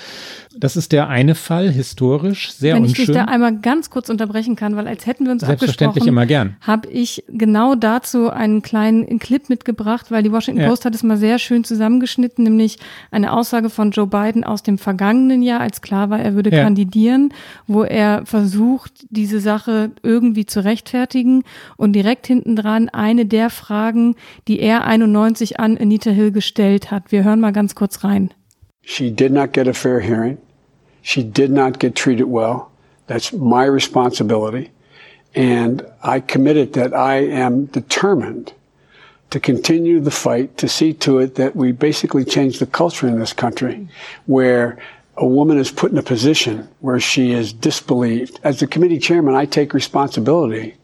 Das ist der eine Fall, historisch, sehr Wenn unschön. Wenn ich dich da einmal ganz kurz unterbrechen kann, weil als hätten wir uns Selbstverständlich immer gern. habe ich genau dazu einen kleinen Clip mitgebracht, weil die Washington ja. Post hat es mal sehr schön zusammengeschnitten, nämlich eine Aussage von Joe Biden aus dem vergangenen Jahr, als klar war, er würde ja. kandidieren, wo er versucht, diese Sache irgendwie zu rechtfertigen und direkt hinten dran eine der Fragen, die er 91 an Anita Hill gestellt hat. Wir hören mal ganz kurz rein. She did not get a fair hearing. She did not get treated well. That's my responsibility. And I committed that I am determined to continue the fight to see to it that we basically change the culture in this country where a woman is put in a position where she is disbelieved. As the committee chairman, I take responsibility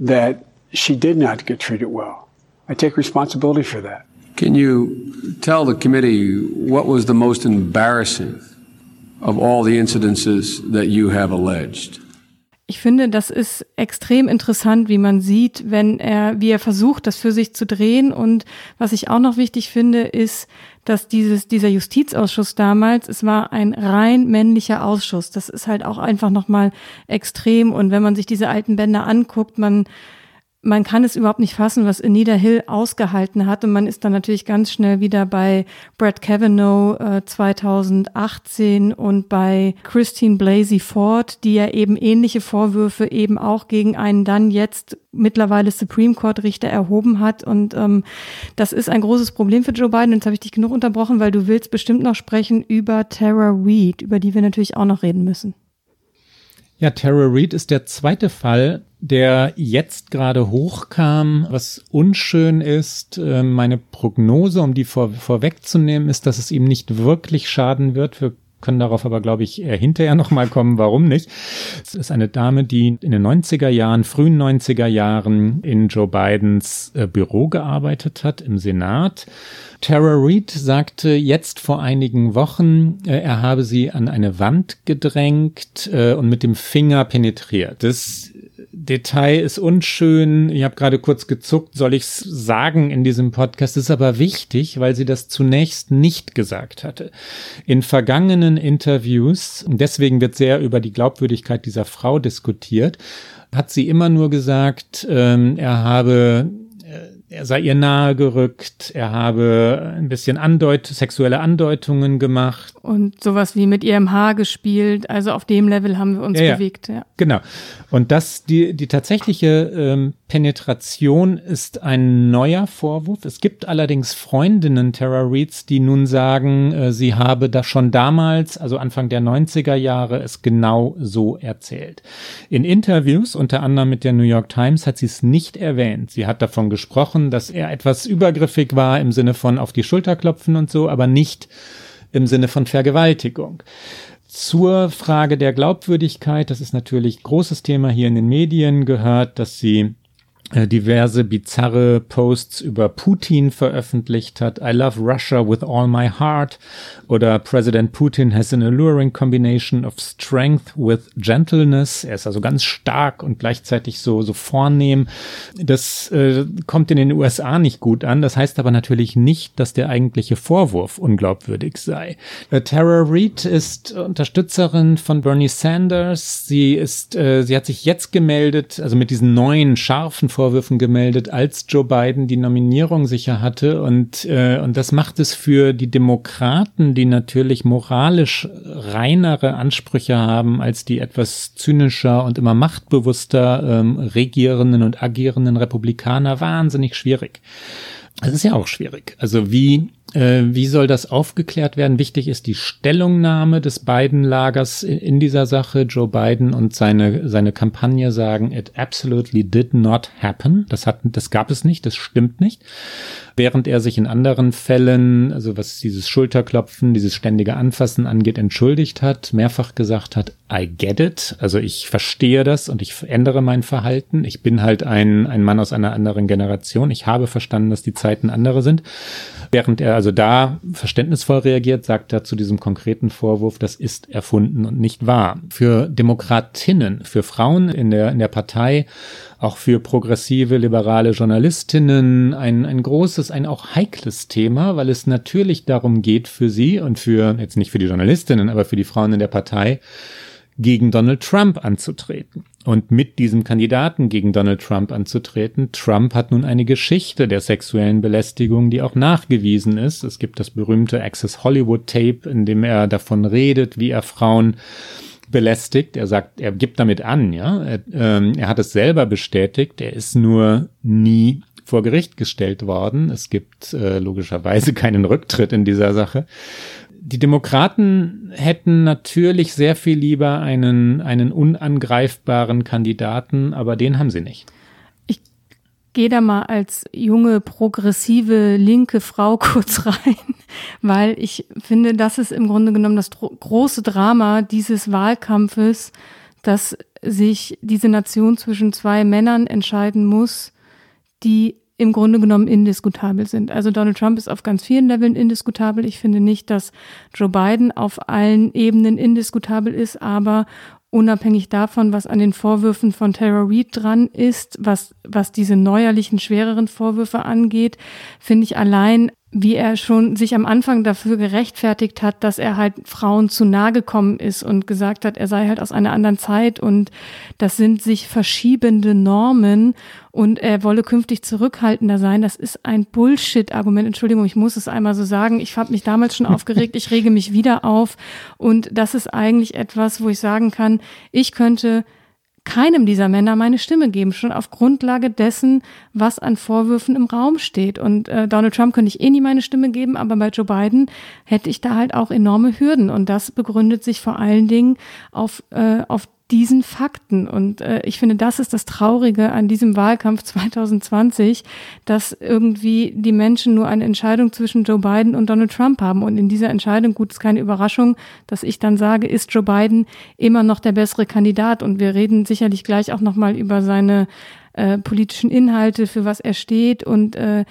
that she did not get treated well. I take responsibility for that. Can you tell the committee what was the most embarrassing of all the incidences that you have alleged? Ich finde, das ist extrem interessant, wie man sieht, wenn er, wie er versucht, das für sich zu drehen. Und was ich auch noch wichtig finde, ist, dass dieses, dieser Justizausschuss damals, es war ein rein männlicher Ausschuss. Das ist halt auch einfach nochmal extrem. Und wenn man sich diese alten Bänder anguckt, man, man kann es überhaupt nicht fassen, was Anita Hill ausgehalten hat. Und man ist dann natürlich ganz schnell wieder bei Brett Kavanaugh äh, 2018 und bei Christine Blasey Ford, die ja eben ähnliche Vorwürfe eben auch gegen einen dann jetzt mittlerweile Supreme Court Richter erhoben hat. Und ähm, das ist ein großes Problem für Joe Biden. Jetzt habe ich dich genug unterbrochen, weil du willst bestimmt noch sprechen über Tara Reid, über die wir natürlich auch noch reden müssen. Ja, Tara Reid ist der zweite Fall, der jetzt gerade hochkam. Was unschön ist, ähm, meine Prognose, um die vor, vorwegzunehmen, ist, dass es ihm nicht wirklich schaden wird. Wir können darauf aber, glaube ich, hinterher nochmal kommen, warum nicht. Es ist eine Dame, die in den 90er Jahren, frühen 90er Jahren in Joe Bidens äh, Büro gearbeitet hat, im Senat. Tara Reid sagte jetzt vor einigen Wochen, äh, er habe sie an eine Wand gedrängt äh, und mit dem Finger penetriert. Das Detail ist unschön. Ich habe gerade kurz gezuckt, soll ich es sagen in diesem Podcast? Das ist aber wichtig, weil sie das zunächst nicht gesagt hatte. In vergangenen Interviews, deswegen wird sehr über die Glaubwürdigkeit dieser Frau diskutiert, hat sie immer nur gesagt, ähm, er habe er sei ihr nahe gerückt, er habe ein bisschen Andeut sexuelle Andeutungen gemacht. Und sowas wie mit ihrem Haar gespielt. Also auf dem Level haben wir uns ja, bewegt. Ja. Genau. Und das, die, die tatsächliche ähm, Penetration ist ein neuer Vorwurf. Es gibt allerdings Freundinnen Tara Reeds, die nun sagen, äh, sie habe das schon damals, also Anfang der 90er Jahre, es genau so erzählt. In Interviews, unter anderem mit der New York Times, hat sie es nicht erwähnt. Sie hat davon gesprochen, dass er etwas übergriffig war im Sinne von auf die Schulter klopfen und so, aber nicht im Sinne von Vergewaltigung. Zur Frage der Glaubwürdigkeit, das ist natürlich großes Thema hier in den Medien, gehört, dass sie diverse bizarre Posts über Putin veröffentlicht hat. I love Russia with all my heart. Oder President Putin has an alluring combination of strength with gentleness. Er ist also ganz stark und gleichzeitig so, so vornehm. Das äh, kommt in den USA nicht gut an. Das heißt aber natürlich nicht, dass der eigentliche Vorwurf unglaubwürdig sei. Äh, Tara Reid ist Unterstützerin von Bernie Sanders. Sie ist, äh, sie hat sich jetzt gemeldet, also mit diesen neuen scharfen Vorwürfen gemeldet, als Joe Biden die Nominierung sicher hatte. Und, äh, und das macht es für die Demokraten, die natürlich moralisch reinere Ansprüche haben als die etwas zynischer und immer machtbewusster ähm, regierenden und agierenden Republikaner, wahnsinnig schwierig. Das ist ja auch schwierig. Also wie äh, wie soll das aufgeklärt werden? Wichtig ist die Stellungnahme des beiden Lagers in, in, dieser Sache. Joe Biden und seine, seine Kampagne sagen, it absolutely did not happen. Das hat, das gab es nicht, das stimmt nicht. Während er sich in anderen Fällen, also was dieses Schulterklopfen, dieses ständige Anfassen angeht, entschuldigt hat, mehrfach gesagt hat, I get it. Also ich verstehe das und ich ändere mein Verhalten. Ich bin halt ein, ein Mann aus einer anderen Generation. Ich habe verstanden, dass die Zeiten andere sind. Während er also da verständnisvoll reagiert, sagt er zu diesem konkreten Vorwurf, das ist erfunden und nicht wahr. Für Demokratinnen, für Frauen in der, in der Partei, auch für progressive, liberale Journalistinnen ein, ein großes, ein auch heikles Thema, weil es natürlich darum geht für sie und für, jetzt nicht für die Journalistinnen, aber für die Frauen in der Partei, gegen Donald Trump anzutreten. Und mit diesem Kandidaten gegen Donald Trump anzutreten, Trump hat nun eine Geschichte der sexuellen Belästigung, die auch nachgewiesen ist. Es gibt das berühmte Access Hollywood Tape, in dem er davon redet, wie er Frauen belästigt. Er sagt, er gibt damit an, ja. Er, ähm, er hat es selber bestätigt. Er ist nur nie vor Gericht gestellt worden. Es gibt äh, logischerweise keinen Rücktritt in dieser Sache die Demokraten hätten natürlich sehr viel lieber einen, einen unangreifbaren Kandidaten, aber den haben sie nicht. Gehe da mal als junge, progressive, linke Frau <laughs> kurz rein, weil ich finde, das ist im Grunde genommen das große Drama dieses Wahlkampfes, dass sich diese Nation zwischen zwei Männern entscheiden muss, die im Grunde genommen indiskutabel sind. Also Donald Trump ist auf ganz vielen Leveln indiskutabel. Ich finde nicht, dass Joe Biden auf allen Ebenen indiskutabel ist, aber unabhängig davon, was an den Vorwürfen von Tara Reid dran ist, was, was diese neuerlichen, schwereren Vorwürfe angeht, finde ich allein wie er schon sich am Anfang dafür gerechtfertigt hat, dass er halt Frauen zu nahe gekommen ist und gesagt hat, er sei halt aus einer anderen Zeit und das sind sich verschiebende Normen und er wolle künftig zurückhaltender sein. Das ist ein Bullshit-Argument. Entschuldigung, ich muss es einmal so sagen. Ich habe mich damals schon <laughs> aufgeregt, ich rege mich wieder auf und das ist eigentlich etwas, wo ich sagen kann, ich könnte keinem dieser Männer meine Stimme geben, schon auf Grundlage dessen, was an Vorwürfen im Raum steht. Und äh, Donald Trump könnte ich eh nie meine Stimme geben, aber bei Joe Biden hätte ich da halt auch enorme Hürden. Und das begründet sich vor allen Dingen auf, äh, auf diesen Fakten. Und äh, ich finde, das ist das Traurige an diesem Wahlkampf <laughs> 2020, dass irgendwie die Menschen nur eine Entscheidung zwischen Joe Biden und Donald Trump haben. Und in dieser Entscheidung, gut, ist keine Überraschung, dass ich dann sage, ist Joe Biden immer noch der bessere Kandidat. Und wir reden sicherlich gleich auch nochmal über seine äh, politischen Inhalte, für was er steht. Und äh,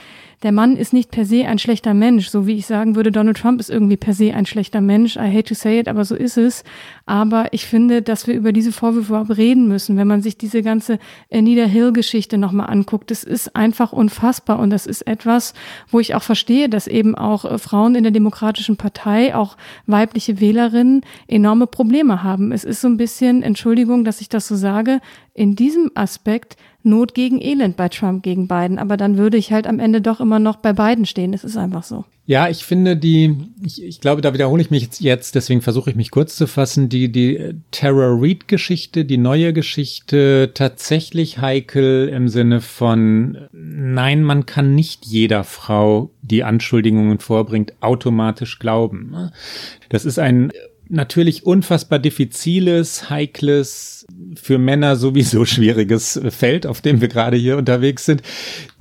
der Mann ist nicht per se ein schlechter Mensch, so wie ich sagen würde, Donald Trump ist irgendwie per se ein schlechter Mensch. I hate to say it, aber so ist es. Aber ich finde, dass wir über diese Vorwürfe überhaupt reden müssen, wenn man sich diese ganze Anita Hill-Geschichte nochmal anguckt. Das ist einfach unfassbar und das ist etwas, wo ich auch verstehe, dass eben auch äh, Frauen in der Demokratischen Partei, auch weibliche Wählerinnen enorme Probleme haben. Es ist so ein bisschen, Entschuldigung, dass ich das so sage, in diesem Aspekt Not gegen Elend bei Trump gegen Biden. Aber dann würde ich halt am Ende doch immer noch bei Biden stehen. Es ist einfach so. Ja, ich finde die, ich, ich glaube, da wiederhole ich mich jetzt, deswegen versuche ich mich kurz zu fassen, die, die Tara Reid-Geschichte, die neue Geschichte tatsächlich heikel im Sinne von, nein, man kann nicht jeder Frau, die Anschuldigungen vorbringt, automatisch glauben. Das ist ein natürlich unfassbar diffiziles, heikles, für Männer sowieso <laughs> schwieriges Feld, auf dem wir gerade hier unterwegs sind.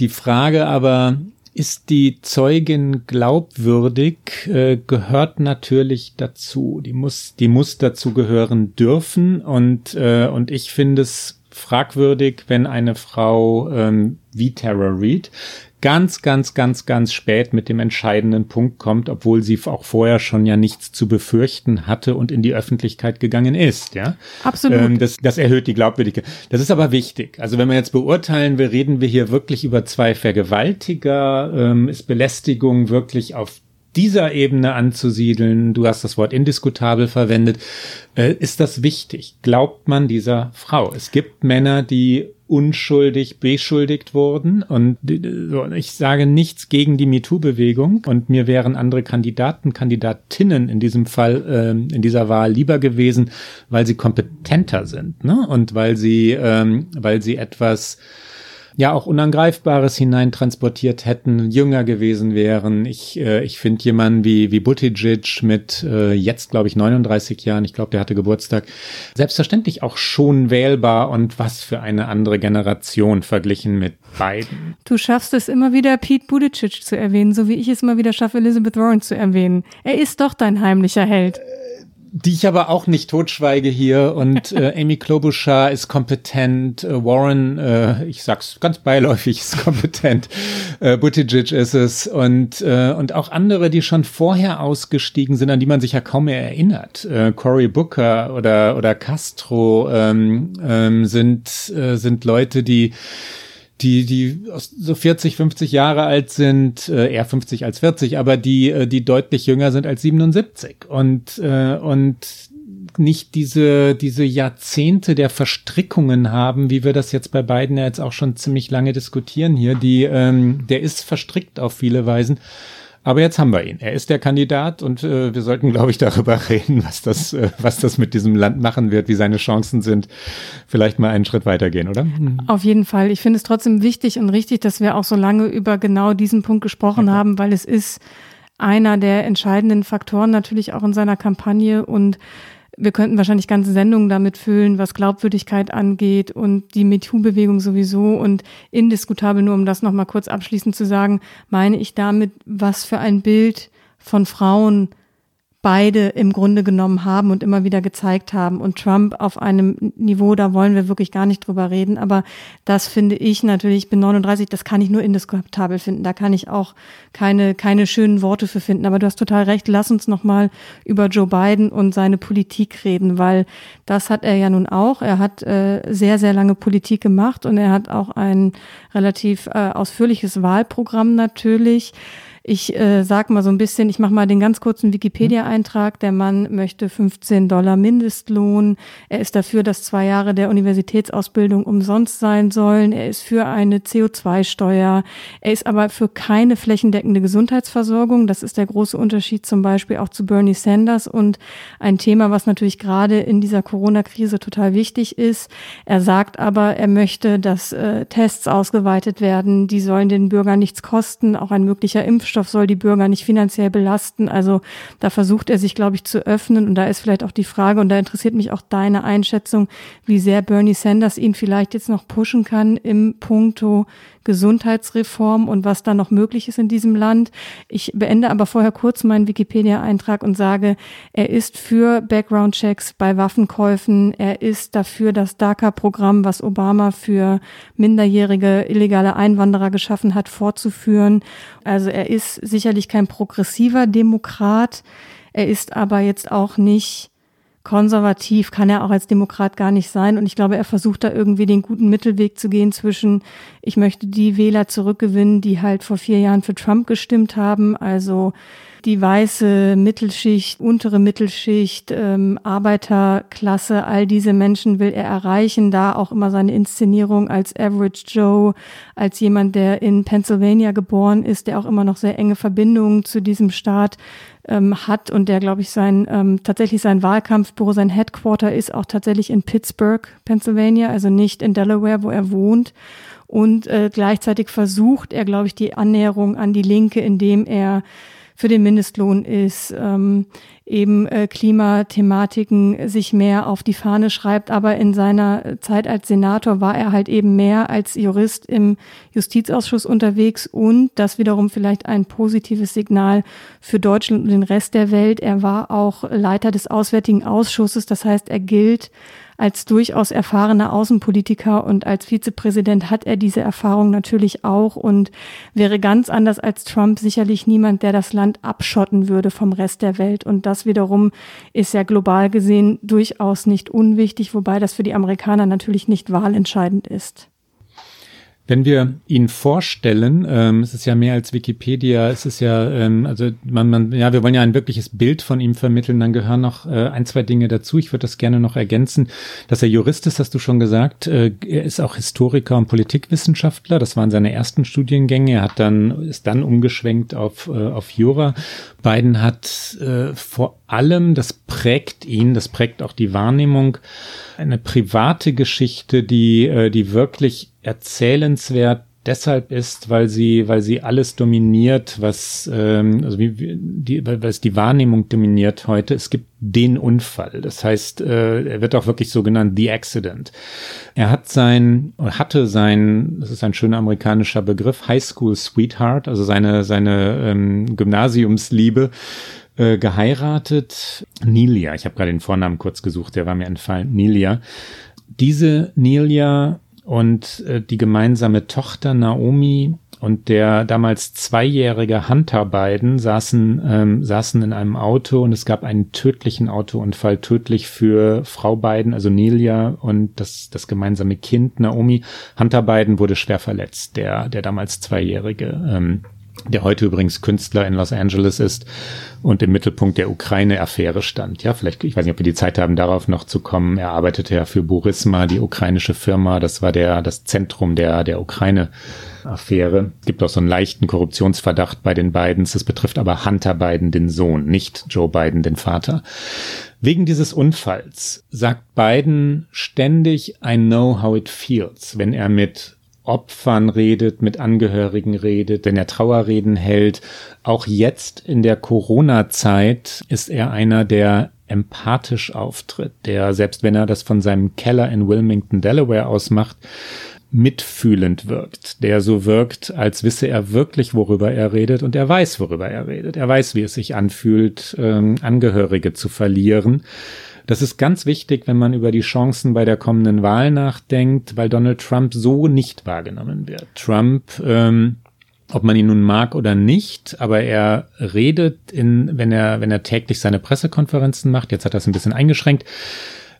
Die Frage aber, ist die Zeugin glaubwürdig, äh, gehört natürlich dazu. Die muss, die muss dazu gehören dürfen und, äh, und ich finde es fragwürdig, wenn eine Frau ähm, wie Tara Reid ganz, ganz, ganz, ganz spät mit dem entscheidenden Punkt kommt, obwohl sie auch vorher schon ja nichts zu befürchten hatte und in die Öffentlichkeit gegangen ist, ja. Absolut. Ähm, das, das erhöht die Glaubwürdigkeit. Das ist aber wichtig. Also wenn wir jetzt beurteilen, wir reden wir hier wirklich über zwei Vergewaltiger, ähm, ist Belästigung wirklich auf dieser Ebene anzusiedeln, du hast das Wort indiskutabel verwendet, äh, ist das wichtig? Glaubt man dieser Frau? Es gibt Männer, die unschuldig beschuldigt wurden und ich sage nichts gegen die MeToo-Bewegung und mir wären andere Kandidaten, Kandidatinnen in diesem Fall, äh, in dieser Wahl lieber gewesen, weil sie kompetenter sind ne? und weil sie, ähm, weil sie etwas ja auch Unangreifbares hineintransportiert hätten, jünger gewesen wären. Ich, äh, ich finde jemanden wie, wie Buttigieg mit äh, jetzt, glaube ich, 39 Jahren, ich glaube, der hatte Geburtstag, selbstverständlich auch schon wählbar und was für eine andere Generation verglichen mit beiden. Du schaffst es immer wieder, Pete Buttigieg zu erwähnen, so wie ich es immer wieder schaffe, Elizabeth Warren zu erwähnen. Er ist doch dein heimlicher Held. Äh, die ich aber auch nicht totschweige hier. Und <laughs> äh, Amy Klobuchar ist kompetent, äh, Warren, äh, ich sag's ganz beiläufig, ist kompetent, äh, Buttigieg ist es und, äh, und auch andere, die schon vorher ausgestiegen sind, an die man sich ja kaum mehr erinnert. Äh, Cory Booker oder, oder Castro ähm, ähm, sind, äh, sind Leute, die die, die so 40, 50 Jahre alt sind, äh, eher 50 als 40, aber die, äh, die deutlich jünger sind als 77 und, äh, und nicht diese, diese Jahrzehnte der Verstrickungen haben, wie wir das jetzt bei beiden ja jetzt auch schon ziemlich lange diskutieren hier, die, ähm, der ist verstrickt auf viele Weisen. Aber jetzt haben wir ihn. Er ist der Kandidat und äh, wir sollten, glaube ich, darüber <laughs> reden, was das, äh, was das mit diesem Land machen wird, wie seine Chancen sind. Vielleicht mal einen Schritt weitergehen, oder? Mhm. Auf jeden Fall. Ich finde es trotzdem wichtig und richtig, dass wir auch so lange über genau diesen Punkt gesprochen okay. haben, weil es ist einer der entscheidenden Faktoren natürlich auch in seiner Kampagne und wir könnten wahrscheinlich ganze Sendungen damit füllen, was Glaubwürdigkeit angeht und die MeToo-Bewegung sowieso und indiskutabel, nur um das nochmal kurz abschließend zu sagen, meine ich damit, was für ein Bild von Frauen beide im Grunde genommen haben und immer wieder gezeigt haben. Und Trump auf einem Niveau, da wollen wir wirklich gar nicht drüber reden. Aber das finde ich natürlich, ich bin 39, das kann ich nur indiskutabel finden. Da kann ich auch keine, keine schönen Worte für finden. Aber du hast total recht. Lass uns nochmal über Joe Biden und seine Politik reden, weil das hat er ja nun auch. Er hat äh, sehr, sehr lange Politik gemacht und er hat auch ein relativ äh, ausführliches Wahlprogramm natürlich. Ich äh, sag mal so ein bisschen, ich mache mal den ganz kurzen Wikipedia-Eintrag. Der Mann möchte 15 Dollar Mindestlohn. Er ist dafür, dass zwei Jahre der Universitätsausbildung umsonst sein sollen. Er ist für eine CO2-Steuer. Er ist aber für keine flächendeckende Gesundheitsversorgung. Das ist der große Unterschied zum Beispiel auch zu Bernie Sanders und ein Thema, was natürlich gerade in dieser Corona-Krise total wichtig ist. Er sagt aber, er möchte, dass äh, Tests ausgeweitet werden. Die sollen den Bürgern nichts kosten. Auch ein möglicher Impfstoff Impfstoff soll die Bürger nicht finanziell belasten. Also da versucht er sich, glaube ich, zu öffnen. Und da ist vielleicht auch die Frage, und da interessiert mich auch deine Einschätzung, wie sehr Bernie Sanders ihn vielleicht jetzt noch pushen kann im Punkto Gesundheitsreform und was da noch möglich ist in diesem Land. Ich beende aber vorher kurz meinen Wikipedia-Eintrag und sage, er ist für Background-Checks bei Waffenkäufen. Er ist dafür das DACA-Programm, was Obama für minderjährige illegale Einwanderer geschaffen hat, fortzuführen. Also er ist sicherlich kein progressiver Demokrat. Er ist aber jetzt auch nicht konservativ kann er auch als Demokrat gar nicht sein. Und ich glaube, er versucht da irgendwie den guten Mittelweg zu gehen zwischen, ich möchte die Wähler zurückgewinnen, die halt vor vier Jahren für Trump gestimmt haben. Also die weiße Mittelschicht, untere Mittelschicht, ähm, Arbeiterklasse, all diese Menschen will er erreichen. Da auch immer seine Inszenierung als Average Joe, als jemand, der in Pennsylvania geboren ist, der auch immer noch sehr enge Verbindungen zu diesem Staat ähm, hat und der, glaube ich, sein ähm, tatsächlich sein Wahlkampfbüro, sein Headquarter ist auch tatsächlich in Pittsburgh, Pennsylvania, also nicht in Delaware, wo er wohnt. Und äh, gleichzeitig versucht er, glaube ich, die Annäherung an die Linke, indem er für den Mindestlohn ist, ähm, eben äh, Klimathematiken sich mehr auf die Fahne schreibt. Aber in seiner Zeit als Senator war er halt eben mehr als Jurist im Justizausschuss unterwegs und das wiederum vielleicht ein positives Signal für Deutschland und den Rest der Welt. Er war auch Leiter des Auswärtigen Ausschusses. Das heißt, er gilt als durchaus erfahrener Außenpolitiker und als Vizepräsident hat er diese Erfahrung natürlich auch und wäre ganz anders als Trump sicherlich niemand, der das Land abschotten würde vom Rest der Welt. Und das wiederum ist ja global gesehen durchaus nicht unwichtig, wobei das für die Amerikaner natürlich nicht wahlentscheidend ist. Wenn wir ihn vorstellen, ähm, es ist ja mehr als Wikipedia, es ist ja, ähm, also man, man, ja, wir wollen ja ein wirkliches Bild von ihm vermitteln, dann gehören noch äh, ein, zwei Dinge dazu. Ich würde das gerne noch ergänzen, dass er Jurist ist, hast du schon gesagt. Äh, er ist auch Historiker und Politikwissenschaftler. Das waren seine ersten Studiengänge. Er hat dann, ist dann umgeschwenkt auf, äh, auf Jura. Biden hat äh, vor allem, das prägt ihn, das prägt auch die Wahrnehmung, eine private Geschichte, die, äh, die wirklich erzählenswert deshalb ist, weil sie, weil sie alles dominiert, was, ähm, also wie, die, weil es die Wahrnehmung dominiert heute. Es gibt den Unfall. Das heißt, äh, er wird auch wirklich so genannt, the accident. Er hat sein, hatte sein, das ist ein schöner amerikanischer Begriff, High School Sweetheart, also seine, seine ähm, Gymnasiumsliebe, äh, geheiratet. Nilia, ich habe gerade den Vornamen kurz gesucht, der war mir entfallen. Nilia. Diese Nilia und äh, die gemeinsame Tochter Naomi und der damals zweijährige Hunter Biden saßen, ähm, saßen in einem Auto und es gab einen tödlichen Autounfall, tödlich für Frau Biden, also Nelia und das, das gemeinsame Kind Naomi. Hunter Biden wurde schwer verletzt, der, der damals zweijährige. Ähm, der heute übrigens Künstler in Los Angeles ist und im Mittelpunkt der Ukraine-Affäre stand. Ja, vielleicht, ich weiß nicht, ob wir die Zeit haben, darauf noch zu kommen. Er arbeitete ja für Burisma, die ukrainische Firma. Das war der, das Zentrum der, der Ukraine-Affäre. Es gibt auch so einen leichten Korruptionsverdacht bei den beiden. Das betrifft aber Hunter Biden, den Sohn, nicht Joe Biden, den Vater. Wegen dieses Unfalls sagt Biden ständig, I know how it feels, wenn er mit Opfern redet, mit Angehörigen redet, wenn er Trauerreden hält. Auch jetzt in der Corona-Zeit ist er einer, der empathisch auftritt, der, selbst wenn er das von seinem Keller in Wilmington, Delaware ausmacht, mitfühlend wirkt, der so wirkt, als wisse er wirklich, worüber er redet und er weiß, worüber er redet. Er weiß, wie es sich anfühlt, ähm, Angehörige zu verlieren. Das ist ganz wichtig, wenn man über die Chancen bei der kommenden Wahl nachdenkt, weil Donald Trump so nicht wahrgenommen wird. Trump, ähm, ob man ihn nun mag oder nicht, aber er redet in, wenn er, wenn er täglich seine Pressekonferenzen macht, jetzt hat er es ein bisschen eingeschränkt,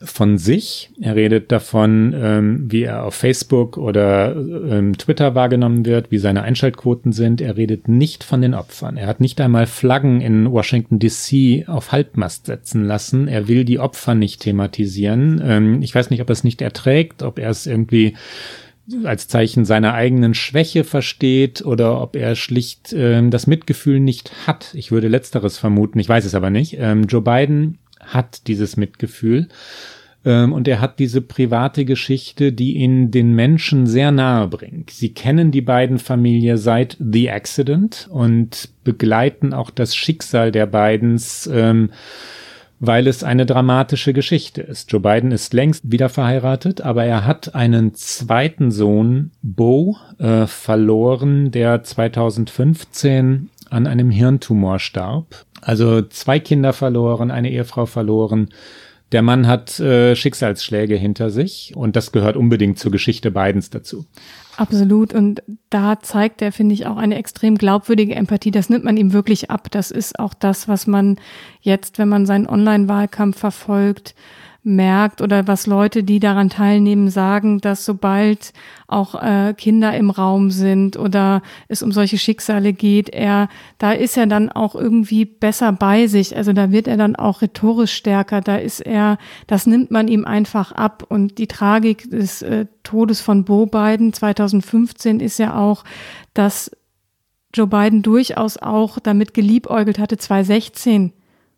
von sich. Er redet davon, ähm, wie er auf Facebook oder ähm, Twitter wahrgenommen wird, wie seine Einschaltquoten sind. Er redet nicht von den Opfern. Er hat nicht einmal Flaggen in Washington DC auf Halbmast setzen lassen. Er will die Opfer nicht thematisieren. Ähm, ich weiß nicht, ob er es nicht erträgt, ob er es irgendwie als Zeichen seiner eigenen Schwäche versteht oder ob er schlicht ähm, das Mitgefühl nicht hat. Ich würde letzteres vermuten, ich weiß es aber nicht. Ähm, Joe Biden hat dieses Mitgefühl Ähm, und er hat diese private Geschichte, die ihn den Menschen sehr nahe bringt. Sie kennen die beiden Familie seit The Accident und begleiten auch das Schicksal der beiden, ähm, weil es eine dramatische Geschichte ist. Joe Biden ist längst wieder verheiratet, aber er hat einen zweiten Sohn, Bo, äh, verloren, der 2015 an einem Hirntumor starb. Also zwei Kinder verloren, eine Ehefrau verloren der Mann hat äh, Schicksalsschläge hinter sich und das gehört unbedingt zur Geschichte Bidens dazu. Absolut. Und da zeigt er, finde ich, auch eine extrem glaubwürdige Empathie. Das nimmt man ihm wirklich ab. Das ist auch das, was man jetzt, wenn man seinen Online-Wahlkampf verfolgt, merkt oder was Leute, die daran teilnehmen, sagen, dass sobald auch äh, Kinder im Raum sind oder es um solche Schicksale geht, er, da ist er dann auch irgendwie besser bei sich. Also da wird er dann auch rhetorisch stärker. Da ist er, das nimmt man ihm einfach ab. Und die Tragik des äh, Todes von Bo Biden 2015 ist ja auch, dass Joe Biden durchaus auch damit geliebäugelt hatte, 2016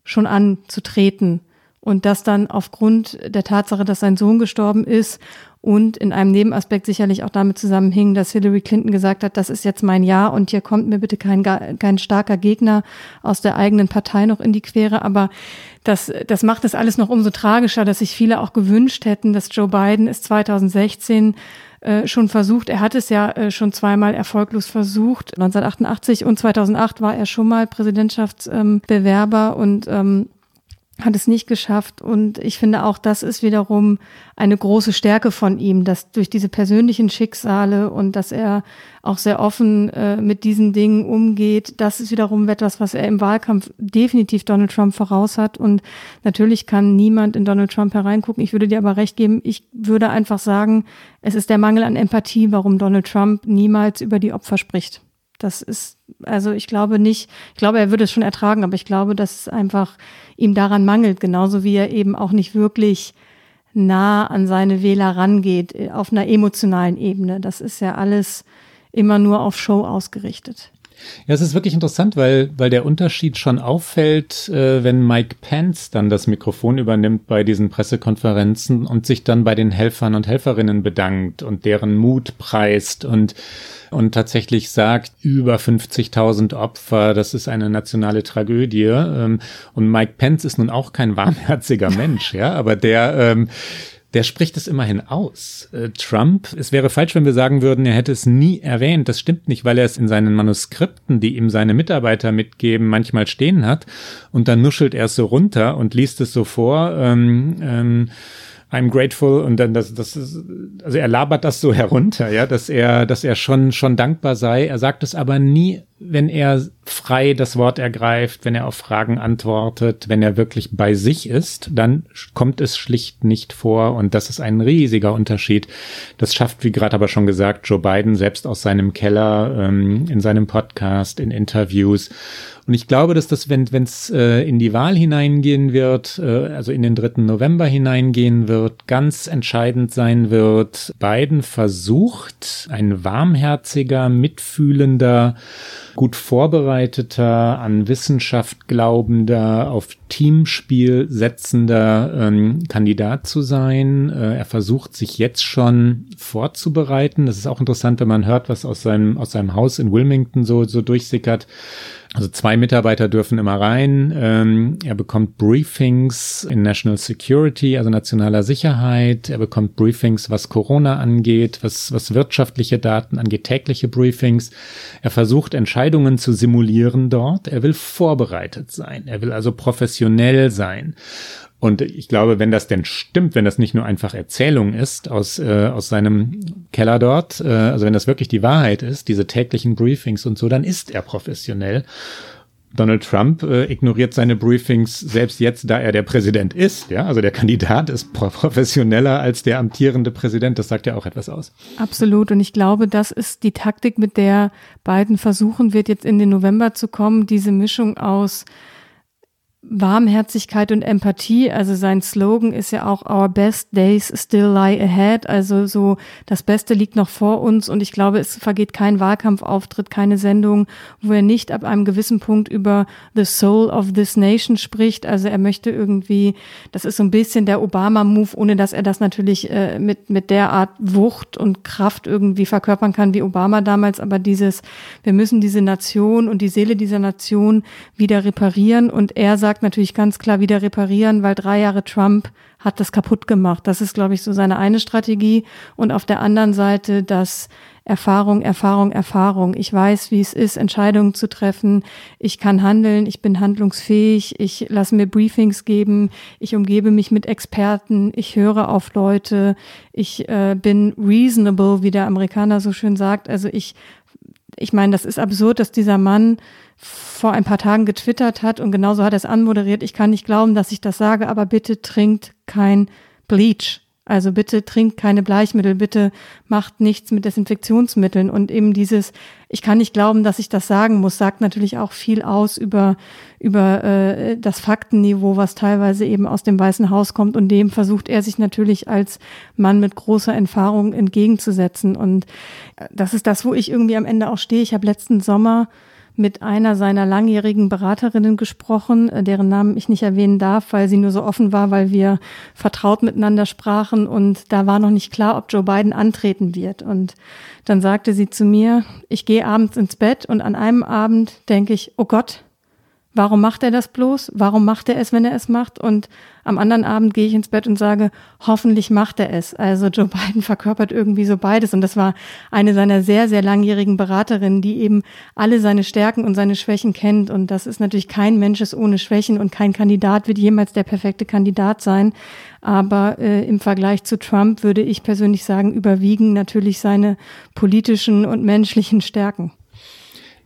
schon anzutreten und das dann aufgrund der Tatsache, dass sein Sohn gestorben ist und in einem Nebenaspekt sicherlich auch damit zusammenhing, dass Hillary Clinton gesagt hat, das ist jetzt mein Jahr und hier kommt mir bitte kein, kein starker Gegner aus der eigenen Partei noch in die Quere. Aber das, das macht es alles noch umso tragischer, dass sich viele auch gewünscht hätten, dass Joe Biden es 2016 äh, schon versucht. Er hat es ja äh, schon zweimal erfolglos versucht. 1988 und 2008 war er schon mal Präsidentschaftsbewerber und ähm, hat es nicht geschafft. Und ich finde auch, das ist wiederum eine große Stärke von ihm, dass durch diese persönlichen Schicksale und dass er auch sehr offen äh, mit diesen Dingen umgeht, das ist wiederum etwas, was er im Wahlkampf definitiv Donald Trump voraus hat. Und natürlich kann niemand in Donald Trump hereingucken. Ich würde dir aber recht geben, ich würde einfach sagen, es ist der Mangel an Empathie, warum Donald Trump niemals über die Opfer spricht. Das ist, also ich glaube nicht, ich glaube, er würde es schon ertragen, aber ich glaube, dass es einfach ihm daran mangelt, genauso wie er eben auch nicht wirklich nah an seine Wähler rangeht, äh, auf einer emotionalen Ebene. Das ist ja alles immer nur auf Show ausgerichtet. Ja, es ist wirklich interessant, weil, weil der Unterschied schon auffällt, äh, wenn Mike Pence dann das Mikrofon übernimmt bei diesen Pressekonferenzen und sich dann bei den Helfern und Helferinnen bedankt und deren Mut preist und und tatsächlich sagt, über 50.000 Opfer, das ist eine nationale Tragödie. Ähm, und Mike Pence ist nun auch kein <laughs> warmherziger Mensch, ja, aber der, ähm, der spricht es immerhin aus. Äh, Trump, es wäre falsch, wenn wir sagen würden, er hätte es nie erwähnt. Das stimmt nicht, weil er es in seinen Manuskripten, die ihm seine Mitarbeiter mitgeben, manchmal stehen hat. Und dann nuschelt er es so runter und liest es so vor. Ähm, ähm, I'm grateful und dann das, das ist, also er labert das so <laughs> herunter, ja, dass er, dass er schon, schon dankbar sei. Er sagt es aber nie, wenn er frei das Wort ergreift, wenn er auf Fragen antwortet, wenn er wirklich bei sich ist, dann kommt es schlicht nicht vor und das ist ein riesiger Unterschied. Das schafft, wie gerade aber schon gesagt, Joe Biden selbst aus seinem Keller, ähm, in seinem Podcast, in Interviews und ich glaube, dass das, wenn es äh, in die Wahl hineingehen wird, äh, also in den 3. November hineingehen wird, ganz entscheidend sein wird. Biden versucht, ein warmherziger, mitfühlender, gut vorbereiteter, an Wissenschaft glaubender, auf Teamspiel setzender ähm, Kandidat zu sein. Äh, er versucht sich jetzt schon vorzubereiten. Das ist auch interessant, wenn man hört, was aus seinem, aus seinem Haus in Wilmington so, so durchsickert. Also zwei Mitarbeiter dürfen immer rein. Ähm, er bekommt Briefings in National Security, also nationaler Sicherheit. Er bekommt Briefings, was Corona angeht, was, was wirtschaftliche Daten angeht, tägliche Briefings. Er versucht Entscheidungen zu simulieren dort. Er will vorbereitet sein. Er will also professionell sein. Und ich glaube, wenn das denn stimmt, wenn das nicht nur einfach Erzählung ist aus, äh, aus seinem Keller dort, äh, also wenn das wirklich die Wahrheit ist, diese täglichen Briefings und so, dann ist er professionell. Donald Trump äh, ignoriert seine Briefings selbst jetzt, da er der Präsident ist. Ja, also der Kandidat ist professioneller als der amtierende Präsident. Das sagt ja auch etwas aus. Absolut. Und ich glaube, das ist die Taktik, mit der Biden versuchen wird, jetzt in den November zu kommen. Diese Mischung aus Warmherzigkeit und Empathie. Also sein Slogan ist ja auch Our best days still lie ahead. Also so das Beste liegt noch vor uns. Und ich glaube, es vergeht kein Wahlkampfauftritt, keine Sendung, wo er nicht ab einem gewissen Punkt über the soul of this nation spricht. Also er möchte irgendwie, das ist so ein bisschen der Obama-Move, ohne dass er das natürlich äh, mit, mit der Art Wucht und Kraft irgendwie verkörpern kann wie Obama damals. Aber dieses, wir müssen diese Nation und die Seele dieser Nation wieder reparieren. Und er sagt, sagt natürlich ganz klar wieder reparieren, weil drei Jahre Trump hat das kaputt gemacht. Das ist, glaube ich, so seine eine Strategie. Und auf der anderen Seite das Erfahrung, Erfahrung, Erfahrung. Ich weiß, wie es ist, Entscheidungen zu treffen. Ich kann handeln, ich bin handlungsfähig, ich lasse mir Briefings geben, ich umgebe mich mit Experten, ich höre auf Leute, ich äh, bin reasonable, wie der Amerikaner so schön sagt. Also ich, ich meine, das ist absurd, dass dieser Mann vor ein paar Tagen getwittert hat und genauso hat er es anmoderiert. Ich kann nicht glauben, dass ich das sage, aber bitte trinkt kein Bleach. Also bitte trinkt keine Bleichmittel, bitte macht nichts mit Desinfektionsmitteln. Und eben dieses, ich kann nicht glauben, dass ich das sagen muss, sagt natürlich auch viel aus über, über äh, das Faktenniveau, was teilweise eben aus dem Weißen Haus kommt. Und dem versucht er sich natürlich als Mann mit großer Erfahrung entgegenzusetzen. Und das ist das, wo ich irgendwie am Ende auch stehe. Ich habe letzten Sommer mit einer seiner langjährigen Beraterinnen gesprochen, äh, deren Namen ich nicht erwähnen darf, weil sie nur so offen war, weil wir vertraut miteinander sprachen und da war noch nicht klar, ob Joe Biden antreten wird. Und dann sagte sie zu mir, ich gehe abends ins Bett und an einem Abend denke ich, oh Gott, Warum macht er das bloß? Warum macht er es, wenn er es macht? Und am anderen Abend gehe ich ins Bett und sage, hoffentlich macht er es. Also Joe <laughs> Biden verkörpert irgendwie so beides. Und das war eine seiner sehr, sehr langjährigen Beraterinnen, die eben alle seine Stärken und seine Schwächen kennt. Und das ist natürlich kein Mensch ist ohne Schwächen und kein Kandidat wird jemals der perfekte Kandidat sein. Aber äh, im Vergleich zu Trump würde ich persönlich sagen, überwiegen natürlich seine politischen und menschlichen Stärken.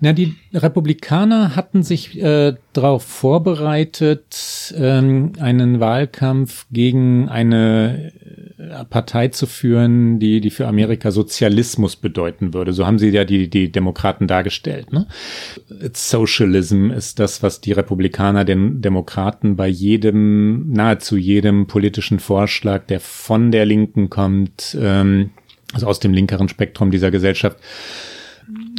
Na, die Republikaner hatten sich äh, darauf vorbereitet, ähm, einen Wahlkampf gegen eine äh, Partei zu führen, die, die für Amerika Sozialismus bedeuten würde. So haben sie ja die, die Demokraten dargestellt. Ne? Socialism ist das, was die Republikaner den Demokraten bei jedem, nahezu jedem politischen Vorschlag, der von der Linken kommt, ähm, also aus dem linkeren Spektrum dieser Gesellschaft,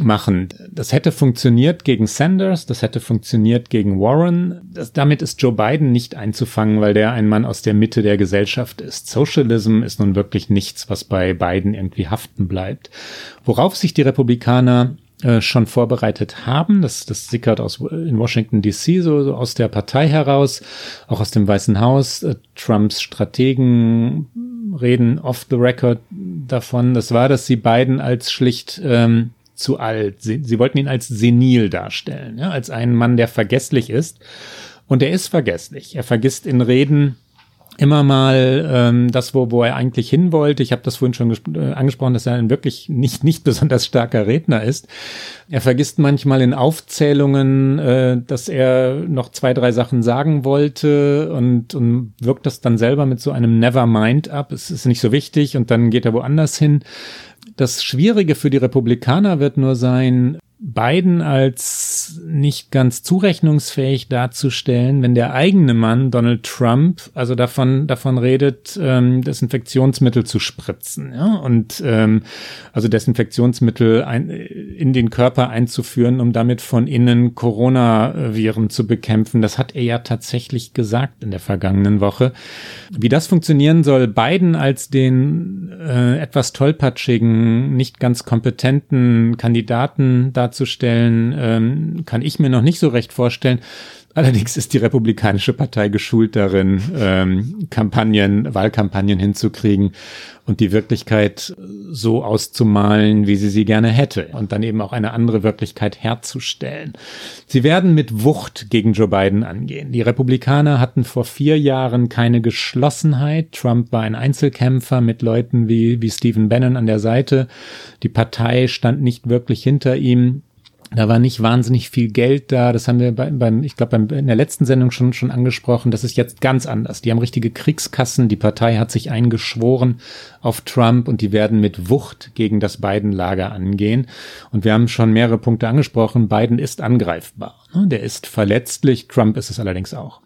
machen. Das hätte funktioniert gegen Sanders, das hätte funktioniert gegen Warren. Das, damit ist Joe Biden nicht einzufangen, weil der ein Mann aus der Mitte der Gesellschaft ist. Socialism ist nun wirklich nichts, was bei Biden irgendwie haften bleibt. Worauf sich die Republikaner äh, schon vorbereitet haben. Das, das sickert aus in Washington DC so, so aus der Partei heraus, auch aus dem Weißen Haus. Äh, Trumps Strategen reden off the record davon. Das war, dass sie Biden als schlicht ähm, zu alt. Sie, sie wollten ihn als senil darstellen, ja, als einen Mann, der vergesslich ist. Und er ist vergesslich. Er vergisst in Reden immer mal ähm, das, wo, wo er eigentlich hin wollte. Ich habe das vorhin schon äh, angesprochen, dass er ein wirklich nicht, nicht <laughs> besonders starker Redner ist. Er vergisst manchmal in Aufzählungen, äh, dass er noch zwei, drei Sachen sagen wollte und, und wirkt das dann selber mit so einem Nevermind ab. Es ist nicht so wichtig und dann geht er woanders hin. Das Schwierige für die Republikaner wird nur sein, Biden als nicht ganz zurechnungsfähig darzustellen, wenn der eigene Mann Donald Trump also davon davon redet, ähm, Desinfektionsmittel zu spritzen, ja und ähm, also Desinfektionsmittel ein, in den Körper einzuführen, um damit von innen Coronaviren zu bekämpfen. Das hat er ja tatsächlich gesagt in der vergangenen Woche. Wie das funktionieren soll, Biden als den äh, etwas tollpatschigen, nicht ganz kompetenten Kandidaten da darzustellen, ähm, kann ich mir noch nicht so recht vorstellen. Allerdings ist die Republikanische Partei geschult darin, ähm, Kampagnen, Wahlkampagnen hinzukriegen und die Wirklichkeit so auszumalen, wie sie sie gerne hätte und dann eben auch eine andere Wirklichkeit herzustellen. Sie werden mit Wucht gegen Joe Biden angehen. Die Republikaner hatten vor vier Jahren keine Geschlossenheit. Trump war ein Einzelkämpfer mit Leuten wie, wie Stephen Bannon an der Seite. Die Partei stand nicht wirklich hinter ihm. Da war nicht wahnsinnig viel Geld da. Das haben wir beim, beim ich glaube, in der letzten Sendung schon, schon angesprochen. Das ist jetzt ganz anders. Die haben richtige Kriegskassen. Die Partei hat sich eingeschworen auf Trump und die werden mit Wucht gegen das Biden-Lager angehen. Und wir haben schon mehrere Punkte angesprochen. Biden ist angreifbar. Ne? Der ist verletzlich. Trump ist es allerdings auch.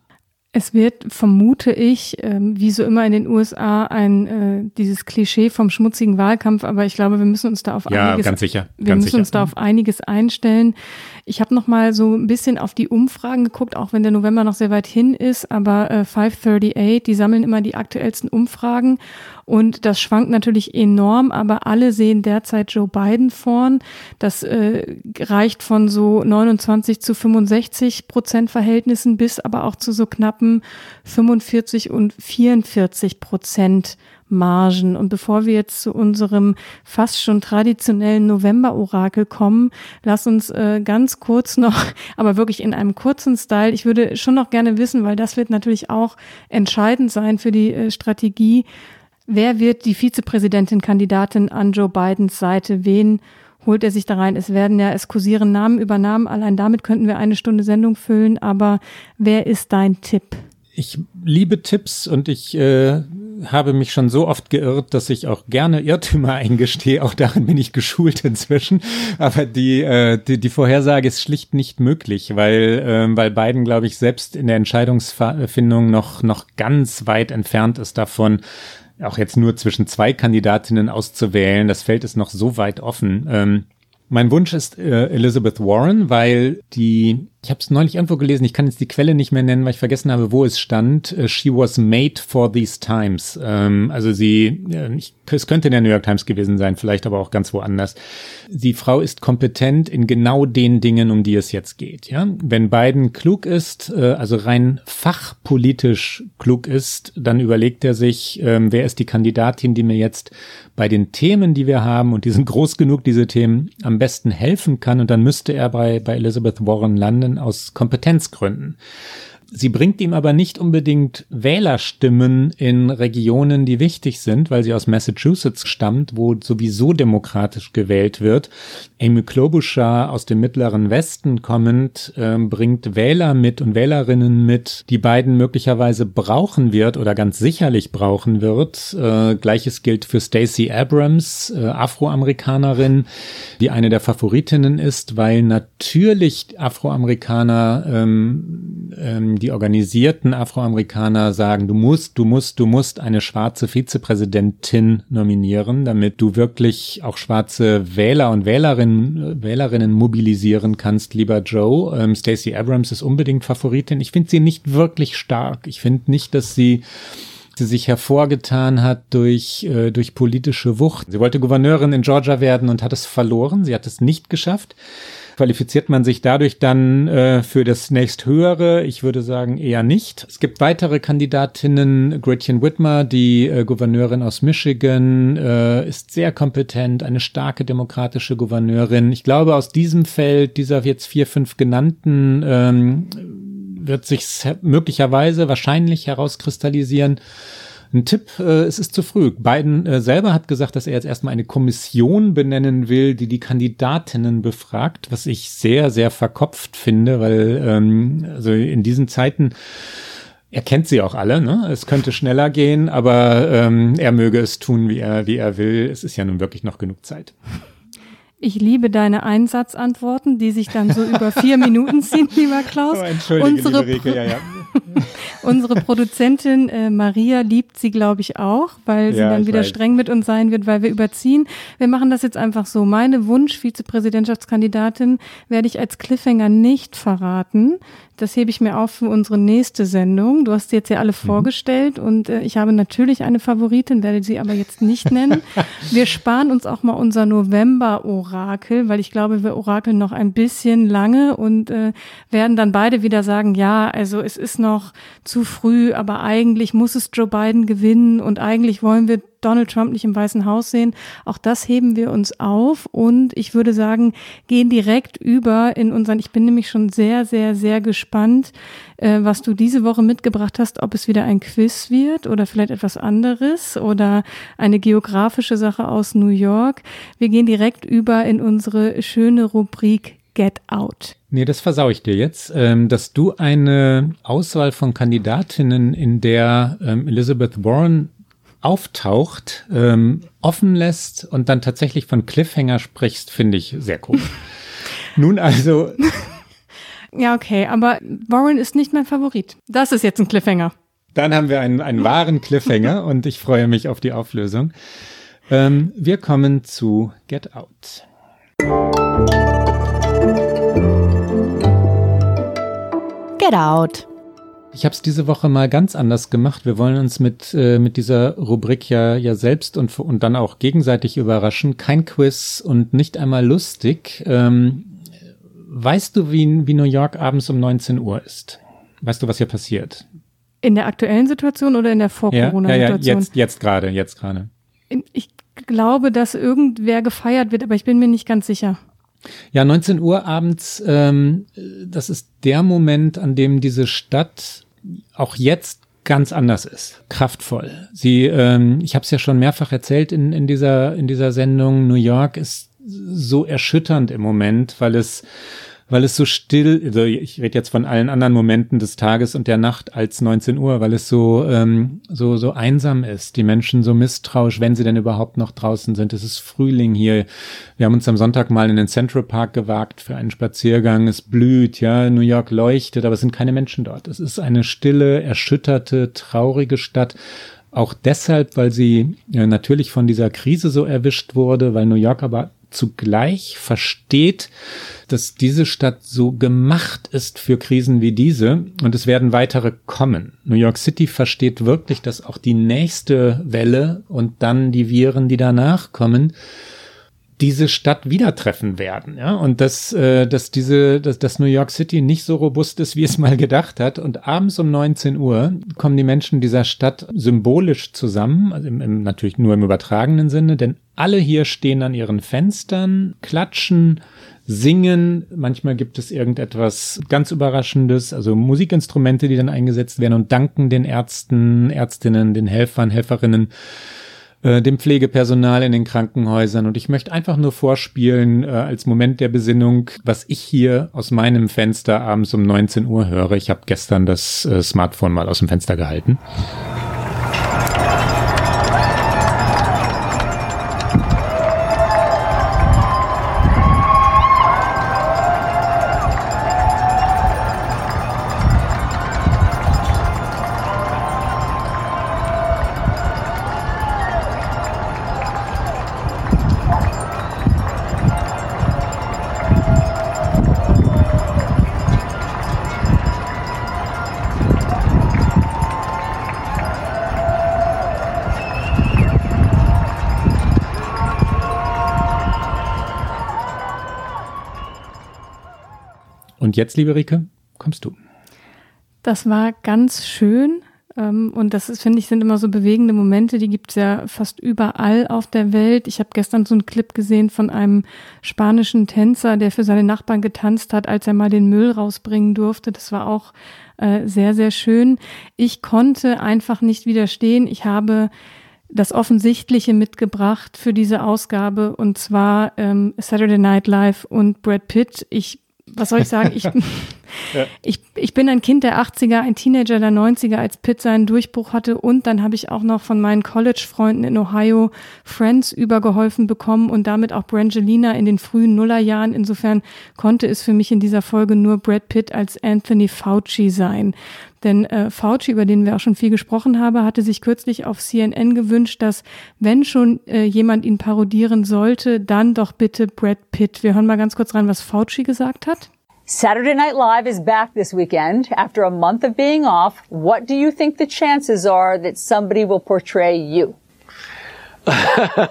Es wird, vermute ich, ähm, wie so immer in den USA, ein äh, dieses Klischee vom schmutzigen Wahlkampf, aber ich glaube, wir müssen uns da auf ja, einiges, ganz sicher, wir ganz müssen sicher. uns da auf einiges einstellen. Ich habe noch mal so ein bisschen auf die Umfragen geguckt, auch wenn der November noch sehr weit hin ist, aber äh, 538, die sammeln immer die aktuellsten Umfragen und das schwankt natürlich enorm, aber alle sehen derzeit Joe Biden vorn. Das äh, reicht von so 29 zu 65 Prozent Verhältnissen bis aber auch zu so knappen 45 und 44 Prozent Margen. Und bevor wir jetzt zu unserem fast schon traditionellen November-Orakel kommen, lass uns äh, ganz kurz noch, <laughs> aber wirklich in einem kurzen Style, ich würde schon noch gerne wissen, weil das wird natürlich auch entscheidend sein für die äh, Strategie, wer wird die Vizepräsidentin-Kandidatin an Joe Bidens Seite? Wen holt er sich da rein? Es werden ja, es kursieren Namen über Namen, allein damit könnten wir eine Stunde Sendung füllen, aber wer ist dein Tipp? Ich liebe Tipps und ich äh, habe mich schon so oft geirrt, dass ich auch gerne Irrtümer <laughs> eingestehe. Auch darin bin ich geschult inzwischen. Aber die, äh, die, die Vorhersage ist schlicht nicht möglich, weil, äh, weil Biden, glaube ich, selbst in der Entscheidungsfindung noch, noch ganz weit entfernt ist davon, auch jetzt nur zwischen zwei Kandidatinnen auszuwählen. Das Feld ist noch so weit offen. Ähm, mein Wunsch ist äh, Elizabeth Warren, weil die, ich habe es neulich irgendwo gelesen, ich kann jetzt die Quelle nicht mehr nennen, weil ich vergessen habe, wo es stand. Äh, she was made for these times. Ähm, also sie, äh, ich, es könnte in der New York Times gewesen sein, vielleicht aber auch ganz woanders. Die Frau ist kompetent in genau den Dingen, um die es jetzt geht. Ja, wenn Biden klug ist, äh, also rein fachpolitisch klug ist, dann überlegt er sich, äh, wer ist die Kandidatin, die mir jetzt bei den Themen, die wir haben, und die sind groß genug, diese Themen, am besten helfen kann. Und dann müsste er bei, bei Elizabeth Warren landen aus Kompetenzgründen. Sie bringt ihm aber nicht unbedingt Wählerstimmen in Regionen, die wichtig sind, weil sie aus Massachusetts stammt, wo sowieso demokratisch gewählt wird. Amy Klobuchar aus dem mittleren Westen kommend äh, bringt Wähler mit und Wählerinnen mit, die Biden möglicherweise brauchen wird oder ganz sicherlich brauchen wird. Äh, Gleiches gilt für Stacey Abrams, äh, Afroamerikanerin, die eine der Favoritinnen ist, weil natürlich Afroamerikaner ähm, ähm, die organisierten Afroamerikaner sagen, du musst, du musst, du musst eine schwarze Vizepräsidentin nominieren, damit du wirklich auch schwarze Wähler und Wählerinnen, Wählerinnen mobilisieren kannst, lieber Joe. Ähm, Stacey Abrams ist unbedingt Favoritin. Ich finde sie nicht wirklich stark. Ich finde nicht, dass sie sie sich hervorgetan hat durch, äh, durch politische Wucht. Sie wollte Gouverneurin in Georgia werden und hat es verloren. Sie hat es nicht geschafft. Qualifiziert man sich dadurch dann äh, für das nächsthöhere? Ich würde sagen eher nicht. Es gibt weitere Kandidatinnen. Gretchen Whitmer, die äh, Gouverneurin aus Michigan, äh, ist sehr kompetent, eine starke demokratische Gouverneurin. Ich glaube, aus diesem Feld, dieser jetzt vier, fünf genannten, ähm, wird sich möglicherweise wahrscheinlich herauskristallisieren, ein Tipp, äh, es ist zu früh. Biden äh, selber hat gesagt, dass er jetzt erstmal eine Kommission benennen will, die die Kandidatinnen befragt, was ich sehr, sehr verkopft finde, weil ähm, also in diesen Zeiten er kennt sie auch alle, ne? Es könnte schneller gehen, aber ähm, er möge es tun, wie er, wie er will. Es ist ja nun wirklich noch genug Zeit. Ich liebe deine Einsatzantworten, die sich dann so über vier Minuten ziehen, lieber Klaus. Oh, Entschuldige, unsere, Rike, ja, ja. <laughs> unsere Produzentin äh, Maria liebt sie, glaube ich, auch, weil sie Ja, dann wieder weiß. streng mit uns sein wird, weil wir überziehen. Wir machen das jetzt einfach so. Meine Wunsch-Vizepräsidentschaftskandidatin werde ich als Cliffhanger nicht verraten. Das hebe ich mir auf für unsere nächste Sendung. Du hast sie jetzt ja alle Mhm. vorgestellt und äh, ich habe natürlich eine Favoritin, werde sie aber jetzt nicht nennen. <laughs> wir sparen uns auch mal unser November-Orakel, weil ich glaube, wir orakeln noch ein bisschen lange und äh, werden dann beide wieder sagen, ja, also es ist noch zu früh, aber eigentlich muss es Joe Biden gewinnen und eigentlich wollen wir Donald Trump nicht im Weißen Haus sehen. Auch das heben wir uns auf und ich würde sagen, gehen direkt über in unseren, ich bin nämlich schon sehr, sehr, sehr gespannt, äh, was du diese Woche mitgebracht hast, ob es wieder ein Quiz wird oder vielleicht etwas anderes oder eine geografische Sache aus New York. Wir gehen direkt über in unsere schöne Rubrik Get Out. Nee, das versau ich dir jetzt, ähm, dass du eine Auswahl von Kandidatinnen, in der ähm, Elizabeth Warren auftaucht, ähm, offen lässt und dann tatsächlich von Cliffhanger sprichst, finde ich sehr cool. <laughs> Nun also, <laughs> Ja, okay, aber Warren ist nicht mein Favorit. Das ist jetzt ein Cliffhanger. Dann haben wir einen, einen wahren Cliffhanger <laughs> und ich freue mich auf die Auflösung. Ähm, wir kommen zu Get Out. Get Out. Ich habe es diese Woche mal ganz anders gemacht. Wir wollen uns mit, äh, mit dieser Rubrik ja, ja selbst und, und dann auch gegenseitig überraschen. Kein Quiz und nicht einmal lustig. Ähm, weißt du, wie, wie New York abends um 19 Uhr ist? Weißt du, was hier passiert? In der aktuellen Situation oder in der Vor-Corona-Situation? Ja, ja, jetzt, jetzt gerade, jetzt gerade. Ich glaube, dass irgendwer gefeiert wird, aber ich bin mir nicht ganz sicher. Ja, 19 Uhr abends, ähm, das ist der Moment, an dem diese Stadt auch jetzt ganz anders ist, kraftvoll. Sie, ähm, ich habe es ja schon mehrfach erzählt in, in dieser in dieser Sendung. New York ist so erschütternd im Moment, weil es weil es so still, also ich rede jetzt von allen anderen Momenten des Tages und der Nacht als 19 Uhr, weil es so, ähm, so, so einsam ist. Die Menschen so misstrauisch, wenn sie denn überhaupt noch draußen sind. Es ist Frühling hier. Wir haben uns am Sonntag mal in den Central Park gewagt für einen Spaziergang. Es blüht, ja, New York leuchtet, aber es sind keine Menschen dort. Es ist eine stille, erschütterte, traurige Stadt. Auch deshalb, weil sie ja, natürlich von dieser Krise so erwischt wurde, weil New York aber zugleich versteht, dass diese Stadt so gemacht ist für Krisen wie diese und es werden weitere kommen. New York City versteht wirklich, dass auch die nächste Welle und dann die Viren, die danach kommen, diese Stadt wieder treffen werden, ja, und dass, äh, dass diese, dass, dass New York City nicht so robust ist, wie es mal gedacht hat. Und abends um 19 Uhr kommen die Menschen dieser Stadt symbolisch zusammen, also im, im, natürlich nur im übertragenen Sinne, denn alle hier stehen an ihren Fenstern, klatschen, singen. Manchmal gibt es irgendetwas ganz Überraschendes, also Musikinstrumente, die dann eingesetzt werden und danken den Ärzten, Ärztinnen, den Helfern, Helferinnen äh, dem Pflegepersonal in den Krankenhäusern. Und ich möchte einfach nur vorspielen, äh, als Moment der Besinnung, was ich hier aus meinem Fenster abends um 19 Uhr höre. Ich habe gestern das äh, Smartphone mal aus dem Fenster gehalten. Und jetzt, liebe Rike, kommst du. Das war ganz schön. Ähm, und das ist, finde ich, sind immer so bewegende Momente, die gibt es ja fast überall auf der Welt. Ich habe gestern so einen Clip gesehen von einem spanischen Tänzer, der für seine Nachbarn getanzt hat, als er mal den Müll rausbringen durfte. Das war auch äh, sehr, sehr schön. Ich konnte einfach nicht widerstehen. Ich habe das Offensichtliche mitgebracht für diese Ausgabe und zwar ähm, Saturday Night Live und Brad Pitt. Ich was soll ich sagen? Ich, <laughs> ja. ich, ich bin ein Kind der 80er, ein Teenager der 90er, als Pitt seinen Durchbruch hatte. Und dann habe ich auch noch von meinen College-Freunden in Ohio Friends übergeholfen bekommen und damit auch Brangelina in den frühen Nullerjahren. Insofern konnte es für mich in dieser Folge nur Brad Pitt als Anthony Fauci sein. Denn äh, Fauci, über den wir auch schon viel gesprochen haben, hatte sich kürzlich auf CNN gewünscht, dass wenn schon äh, jemand ihn parodieren sollte, dann doch bitte Brad Pitt. Wir hören mal ganz kurz rein, was Fauci gesagt hat. Saturday Night Live is back this weekend after a month of being off. What do you think the chances are that somebody will portray you? I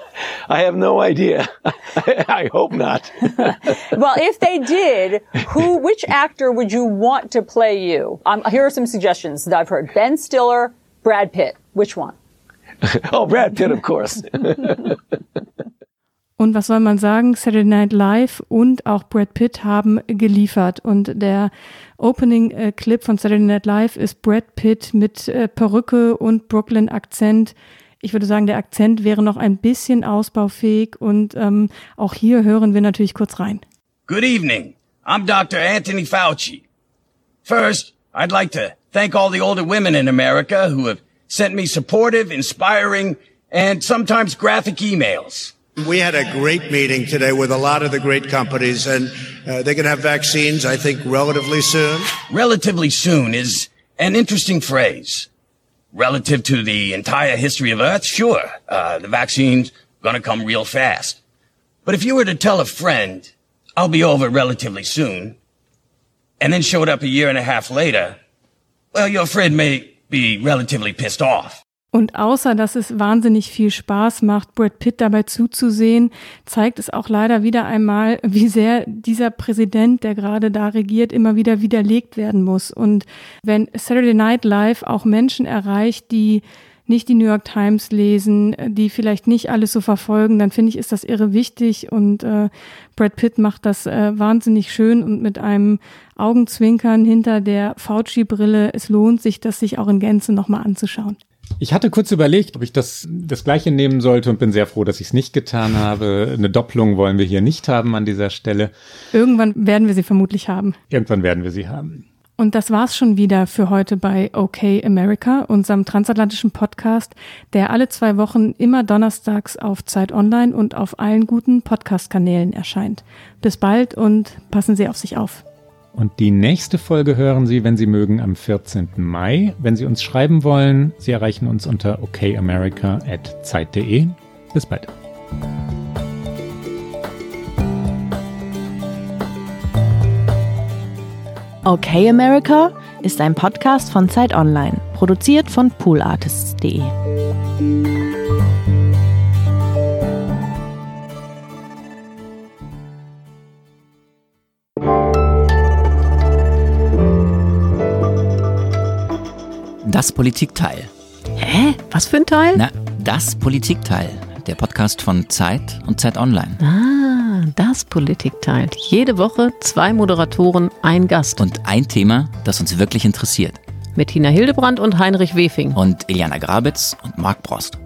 have no idea. <laughs> I hope not. <laughs> well, if they did, who, which actor would you want to play you? Um, here are some suggestions that I've heard: Ben Stiller, Brad Pitt. Which one? <laughs> oh, Brad Pitt, of course. Und was soll man sagen? Saturday Night Live und auch Brad Pitt haben geliefert. Und der Opening-Clip äh, von Saturday Night Live ist Brad Pitt mit äh, Perücke und Brooklyn-Akzent ich würde sagen, der Akzent wäre noch ein bisschen ausbaufähig und ähm, auch hier hören wir natürlich kurz rein. Good evening. I'm Dr. Anthony Fauci. First, I'd like to thank all the older women in America who have sent me supportive, inspiring, and sometimes graphic emails. We had a great meeting today with a lot of the great companies, and uh, they're going to have vaccines, I think, relatively soon. Relatively soon is an interesting phrase. Relative to the entire history of Earth, sure, uh, the vaccine's to come real fast. But if you were to tell a friend, I'll be over relatively soon, and then showed up a year and a half later, well, your friend may be relatively pissed off. Und außer dass es wahnsinnig viel Spaß macht, Brad Pitt dabei zuzusehen, zeigt es auch leider wieder einmal, wie sehr dieser Präsident, der gerade da regiert, immer wieder widerlegt werden muss. Und wenn Saturday Night Live auch Menschen erreicht, die nicht die New York Times lesen, die vielleicht nicht alles so verfolgen, dann finde ich, ist das irre wichtig und äh, Brad Pitt macht das äh, wahnsinnig schön und mit einem Augenzwinkern hinter der Fauci-Brille. Es lohnt sich, das sich auch in Gänze nochmal anzuschauen. Ich hatte kurz überlegt, ob ich das, das gleiche nehmen sollte und bin sehr froh, dass ich es nicht getan habe. Eine Doppelung wollen wir hier nicht haben an dieser Stelle. Irgendwann werden wir sie vermutlich haben. Irgendwann werden wir sie haben. Und das war's schon wieder für heute bei OK America, unserem transatlantischen Podcast, der alle zwei Wochen immer donnerstags auf Zeit Online und auf allen guten Podcast-Kanälen erscheint. Bis bald und passen Sie auf sich auf. Und die nächste Folge hören Sie, wenn Sie mögen, am 14. Mai. Wenn Sie uns schreiben wollen, Sie erreichen uns unter okamerica.zeit.de. Bis bald. Okay America ist ein Podcast von Zeit Online, produziert von poolartists.de. Das Politikteil. Hä? Was für ein Teil? Na, das Politikteil. Der Podcast von Zeit und Zeit Online. Ah, das Politikteil. Jede Woche zwei Moderatoren, ein Gast. Und ein Thema, das uns wirklich interessiert. Mit Tina Hildebrand und Heinrich Wefing. Und Iliana Grabitz und Marc Brost.